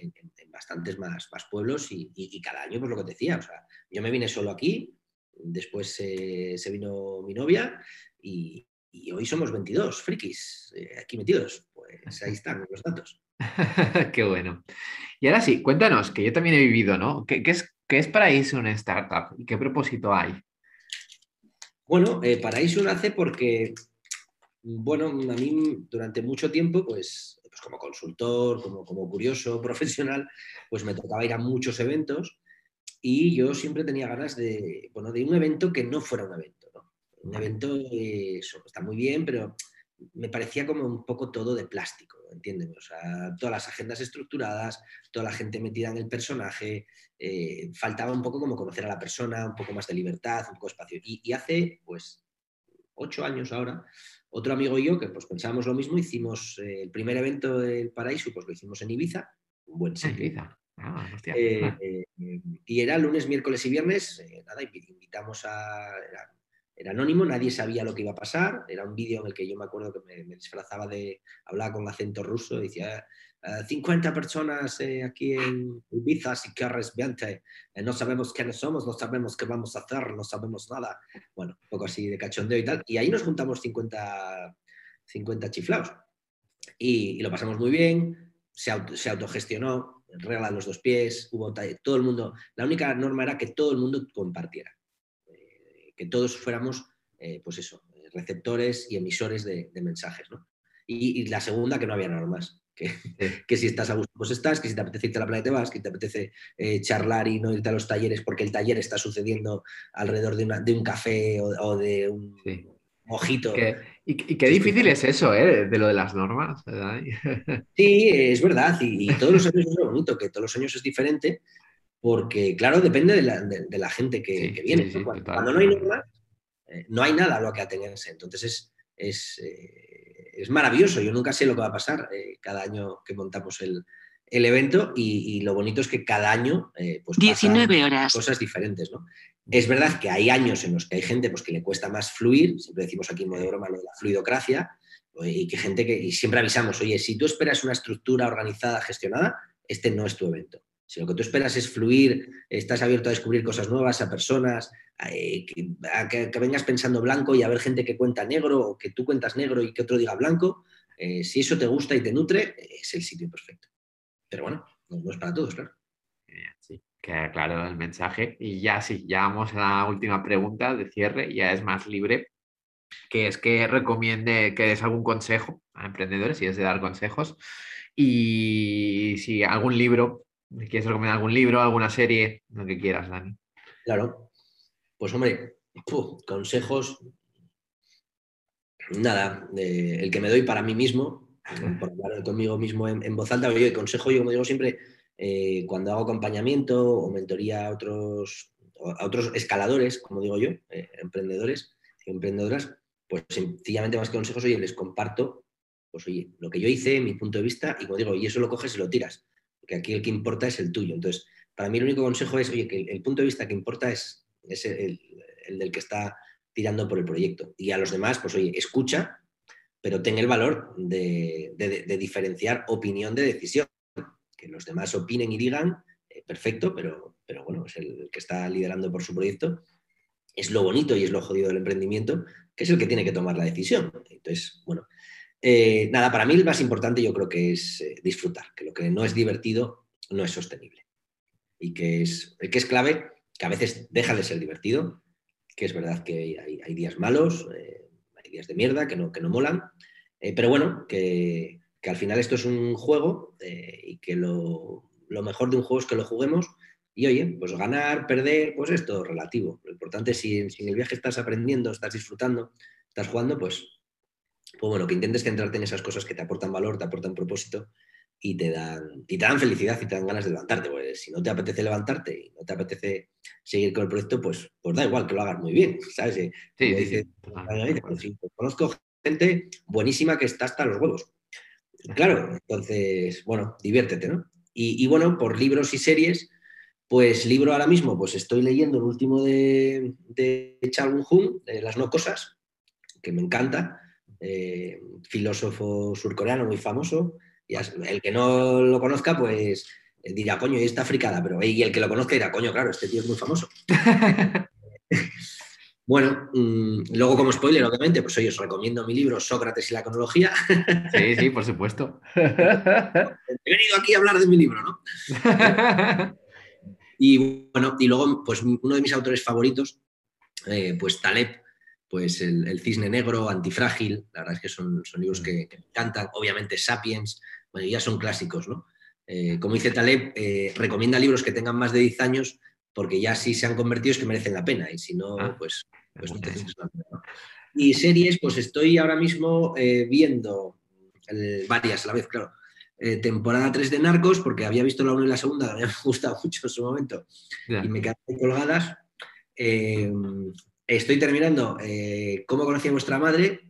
bastantes más, más pueblos y, cada año, pues lo que te decía, o sea, yo me vine solo aquí, después se vino mi novia y, hoy somos 22 frikis eh, aquí metidos. Pues ahí están los datos. Qué bueno. Y ahora sí, cuéntanos, que yo también he vivido, ¿no? ¿Qué, es, qué es Paraíso una startup y qué propósito hay? Bueno, eh, Paraíso nace porque, bueno, a mí durante mucho tiempo, pues pues como consultor, como, como curioso, profesional, pues me tocaba ir a muchos eventos y yo siempre tenía ganas de, bueno, de un evento que no fuera un evento. ¿no? Un evento está muy bien, pero me parecía como un poco todo de plástico, ¿entiendes? O sea, todas las agendas estructuradas, toda la gente metida en el personaje, eh, faltaba un poco como conocer a la persona, un poco más de libertad, un poco de espacio. Y, y hace, pues, ocho años ahora, otro amigo y yo, que pues pensábamos lo mismo, hicimos eh, el primer evento del Paraíso, pues lo hicimos en Ibiza, un buen sitio. Ah, eh, eh, y era lunes, miércoles y viernes, nada, invitamos a... Era, anónimo, nadie sabía lo que iba a pasar, era un vídeo en el que yo me acuerdo que me, me disfrazaba de... hablar con acento ruso, decía, 50 eh, personas eh, aquí en Ibiza, así que resbiante. Eh, no sabemos quiénes somos, no sabemos qué vamos a hacer, no sabemos nada. Bueno, un poco así de cachondeo y tal. Y ahí nos juntamos 50, 50 chiflados. Y, lo pasamos muy bien, se, se autogestionó, regla los dos pies, hubo todo el mundo. La única norma era que todo el mundo compartiera, que todos fuéramos, pues eso, receptores y emisores de, mensajes, ¿no? Y, y, la segunda, que no había normas que, si estás a gusto, pues estás, que si te apetece irte a la playa te vas, que te apetece eh, charlar y no irte a los talleres porque el taller está suciediendo alrededor de, de un café o, de un mojito. y, qué difícil es eso, ¿eh? de lo de las normas. Sí, es verdad, y, todos los años es lo bonito, que todos los años es diferente, porque claro, depende de la, gente que, viene. cuando, no hay normas, eh, no hay nada a lo que atenerse, entonces es... es es maravilloso. Yo nunca sé lo que va a pasar eh, cada año que montamos el, evento y, lo bonito es que cada año eh, pues 19 horas. cosas diferentes. ¿no? Es verdad que hay años en los que hay gente pues, que le cuesta más fluir, siempre decimos aquí en modo de broma lo de la fluidocracia, y que gente que y siempre avisamos, oye, si tú esperas una estructura organizada, gestionada, este no es tu evento. Si lo que tú esperas es fluir, estás abierto a descubrir cosas nuevas, a personas, eh, a, que, vengas pensando blanco y a ver gente que cuenta negro o que tú cuentas negro y que otro diga blanco, eh, si eso te gusta y te nutre, es el sitio perfecto. pero bueno, no, es para todos, claro. Sí, queda claro el mensaje. Y ya sí, ya vamos a la última pregunta de cierre, ya es más libre, que es que recomiende que des algún consejo a emprendedores, si es de dar consejos, y si algún libro, quieres recomendar algún libro, alguna serie, lo que quieras, Dani. Claro, pues hombre, consejos, nada, el que me doy para mí mismo, por hablar conmigo mismo en, voz alta, yo el consejo, yo como digo siempre, eh, cuando hago acompañamiento o mentoría a otros, a otros escaladores, como digo yo, eh, emprendedores y emprendedoras, pues sencillamente más que consejos, oye, les comparto, pues oye, lo que yo hice, mi punto de vista, y como digo, y eso lo coges y lo tiras, porque aquí el que importa es el tuyo. Entonces, para mí el único consejo es, oye, que el, punto de vista que importa es, es el, el del que está tirando por el proyecto. Y a los demás, pues oye, escucha, pero ten el valor de, diferenciar opinión de decisión. Que los demás opinen y digan, eh, perfecto, pero, pero bueno, es el que está liderando por su proyecto. Es lo bonito y es lo jodido del emprendimiento, que es el que tiene que tomar la decisión. Entonces, bueno, eh, nada, para mí el más importante yo creo que es eh, disfrutar, que lo que no es divertido no es sostenible. Y que es, que es clave, que a veces deja de ser divertido, que es verdad que hay, días malos, eh, hay días de mierda que no, que no molan, pero bueno, que, al final esto es un juego y que lo, mejor de un juego es que lo juguemos y oye, pues ganar, perder, pues esto relativo. Lo importante es si, si en el viaje estás aprendiendo, estás disfrutando, estás jugando, pues, pues bueno, que intentes centrarte en esas cosas que te aportan valor, te aportan propósito y te dan, y te dan felicidad y te dan ganas de levantarte. Pues si no te apetece levantarte y no te apetece seguir con el proyecto, pues, pues da igual que lo hagas muy bien, ¿sabes? Sí, sí, pues conozco gente buenísima que está hasta los huevos. Claro, entonces, bueno, diviértete, ¿no? Y, bueno, por libros y series, pues libro ahora mismo, pues estoy leyendo el último de, de Hun, de Las No Cosas, que me encanta, eh, filósofo surcoreano muy famoso, el que no lo conozca, pues eh, dirá, coño, y está fricada, pero y el que lo conozca dirá, coño, claro, este tío es muy famoso. bueno, mm, luego como spoiler, obviamente, pues hoy os recomiendo mi libro Sócrates y la cronología. sí, sí, por supuesto. He venido aquí a hablar de mi libro, ¿no? y bueno, y luego, pues uno de mis autores favoritos, eh, pues Taleb, pues el, Cisne Negro, Antifrágil, la verdad es que son, son libros que, que, me encantan, obviamente Sapiens, bueno, ya son clásicos, ¿no? Eh, como dice Taleb, eh, recomienda libros que tengan más de 10 años porque ya si se han convertido es que merecen la pena y si no, ah, pues, pues no te la pena. Y series, pues estoy ahora mismo eh, viendo varias a la vez, claro. temporada 3 de Narcos, porque había visto la 1 y la segunda, me ha gustado mucho en su momento y me quedan colgadas. Estoy terminando Cómo conocí a vuestra madre,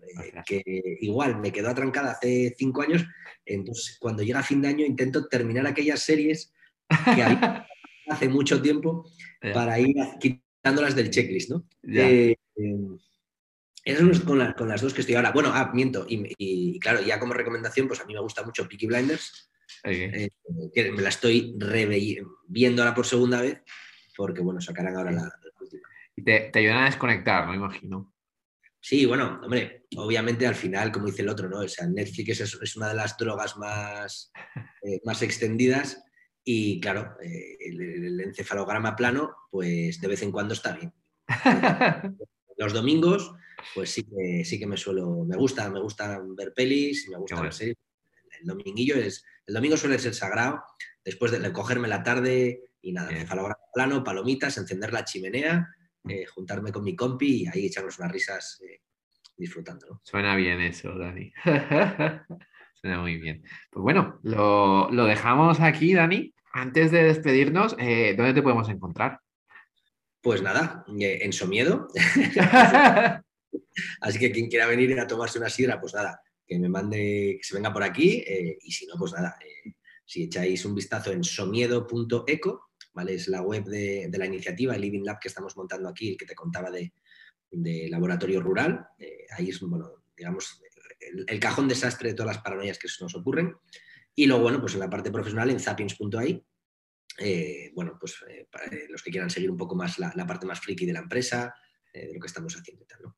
que igual me quedó atrancada hace 5 años entonces, cuando llega fin de año, intento terminar aquellas series que hace mucho tiempo para ir quitándolas del checklist, ¿no? Eh, esas son con, las dos que estoy ahora. Bueno, ah, miento. Y, claro, ya como recomendación, pues a mí me gusta mucho Peaky Blinders. Eh, que me la estoy viendo ahora por segunda vez, porque bueno, sacarán ahora la. Y te, te ayudan a desconectar, me imagino. Sí, bueno, hombre, obviamente al final, como dice el otro, ¿no? O sea, Netflix es, una de las drogas más, eh, más extendidas y claro, eh, el, encefalograma plano, pues de vez en cuando está bien. Los domingos, pues sí que, sí que me suelo, me gusta, me gusta ver pelis, me gusta ver series. El dominguillo es, el domingo suele ser sagrado, después de cogerme la tarde y nada, encefalograma plano, palomitas, encender la chimenea eh, juntarme con mi compi y ahí echarnos unas risas eh, disfrutando. Suena bien eso, Dani. Suena muy bien. Pues bueno, lo, dejamos aquí, Dani. Antes de despedirnos, eh, ¿dónde te podemos encontrar? Pues nada, en Somiedo. Así que quien quiera venir a tomarse una sidra, pues nada, que me mande, que se venga por aquí. y si no, pues nada, si echáis un vistazo en somiedo.eco, es la web de, la iniciativa, el Living Lab que estamos montando aquí, el que te contaba de, laboratorio rural. Eh, ahí es, bueno, digamos, el, cajón desastre de todas las paranoias que nos ocurren. Y luego, bueno, pues en la parte profesional, en zappings.ai, eh, bueno, pues eh, para los que quieran seguir un poco más la, parte más friki de la empresa, de lo que estamos haciendo y tal, ¿no?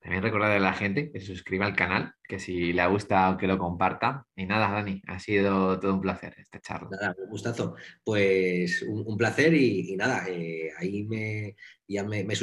También recordarle a la gente que se suscriba al canal, que si le gusta que lo comparta. Y nada, Dani, ha sido todo un placer esta charla. Nada, un gustazo. Pues un, placer y, nada, eh, ahí me, ya me, me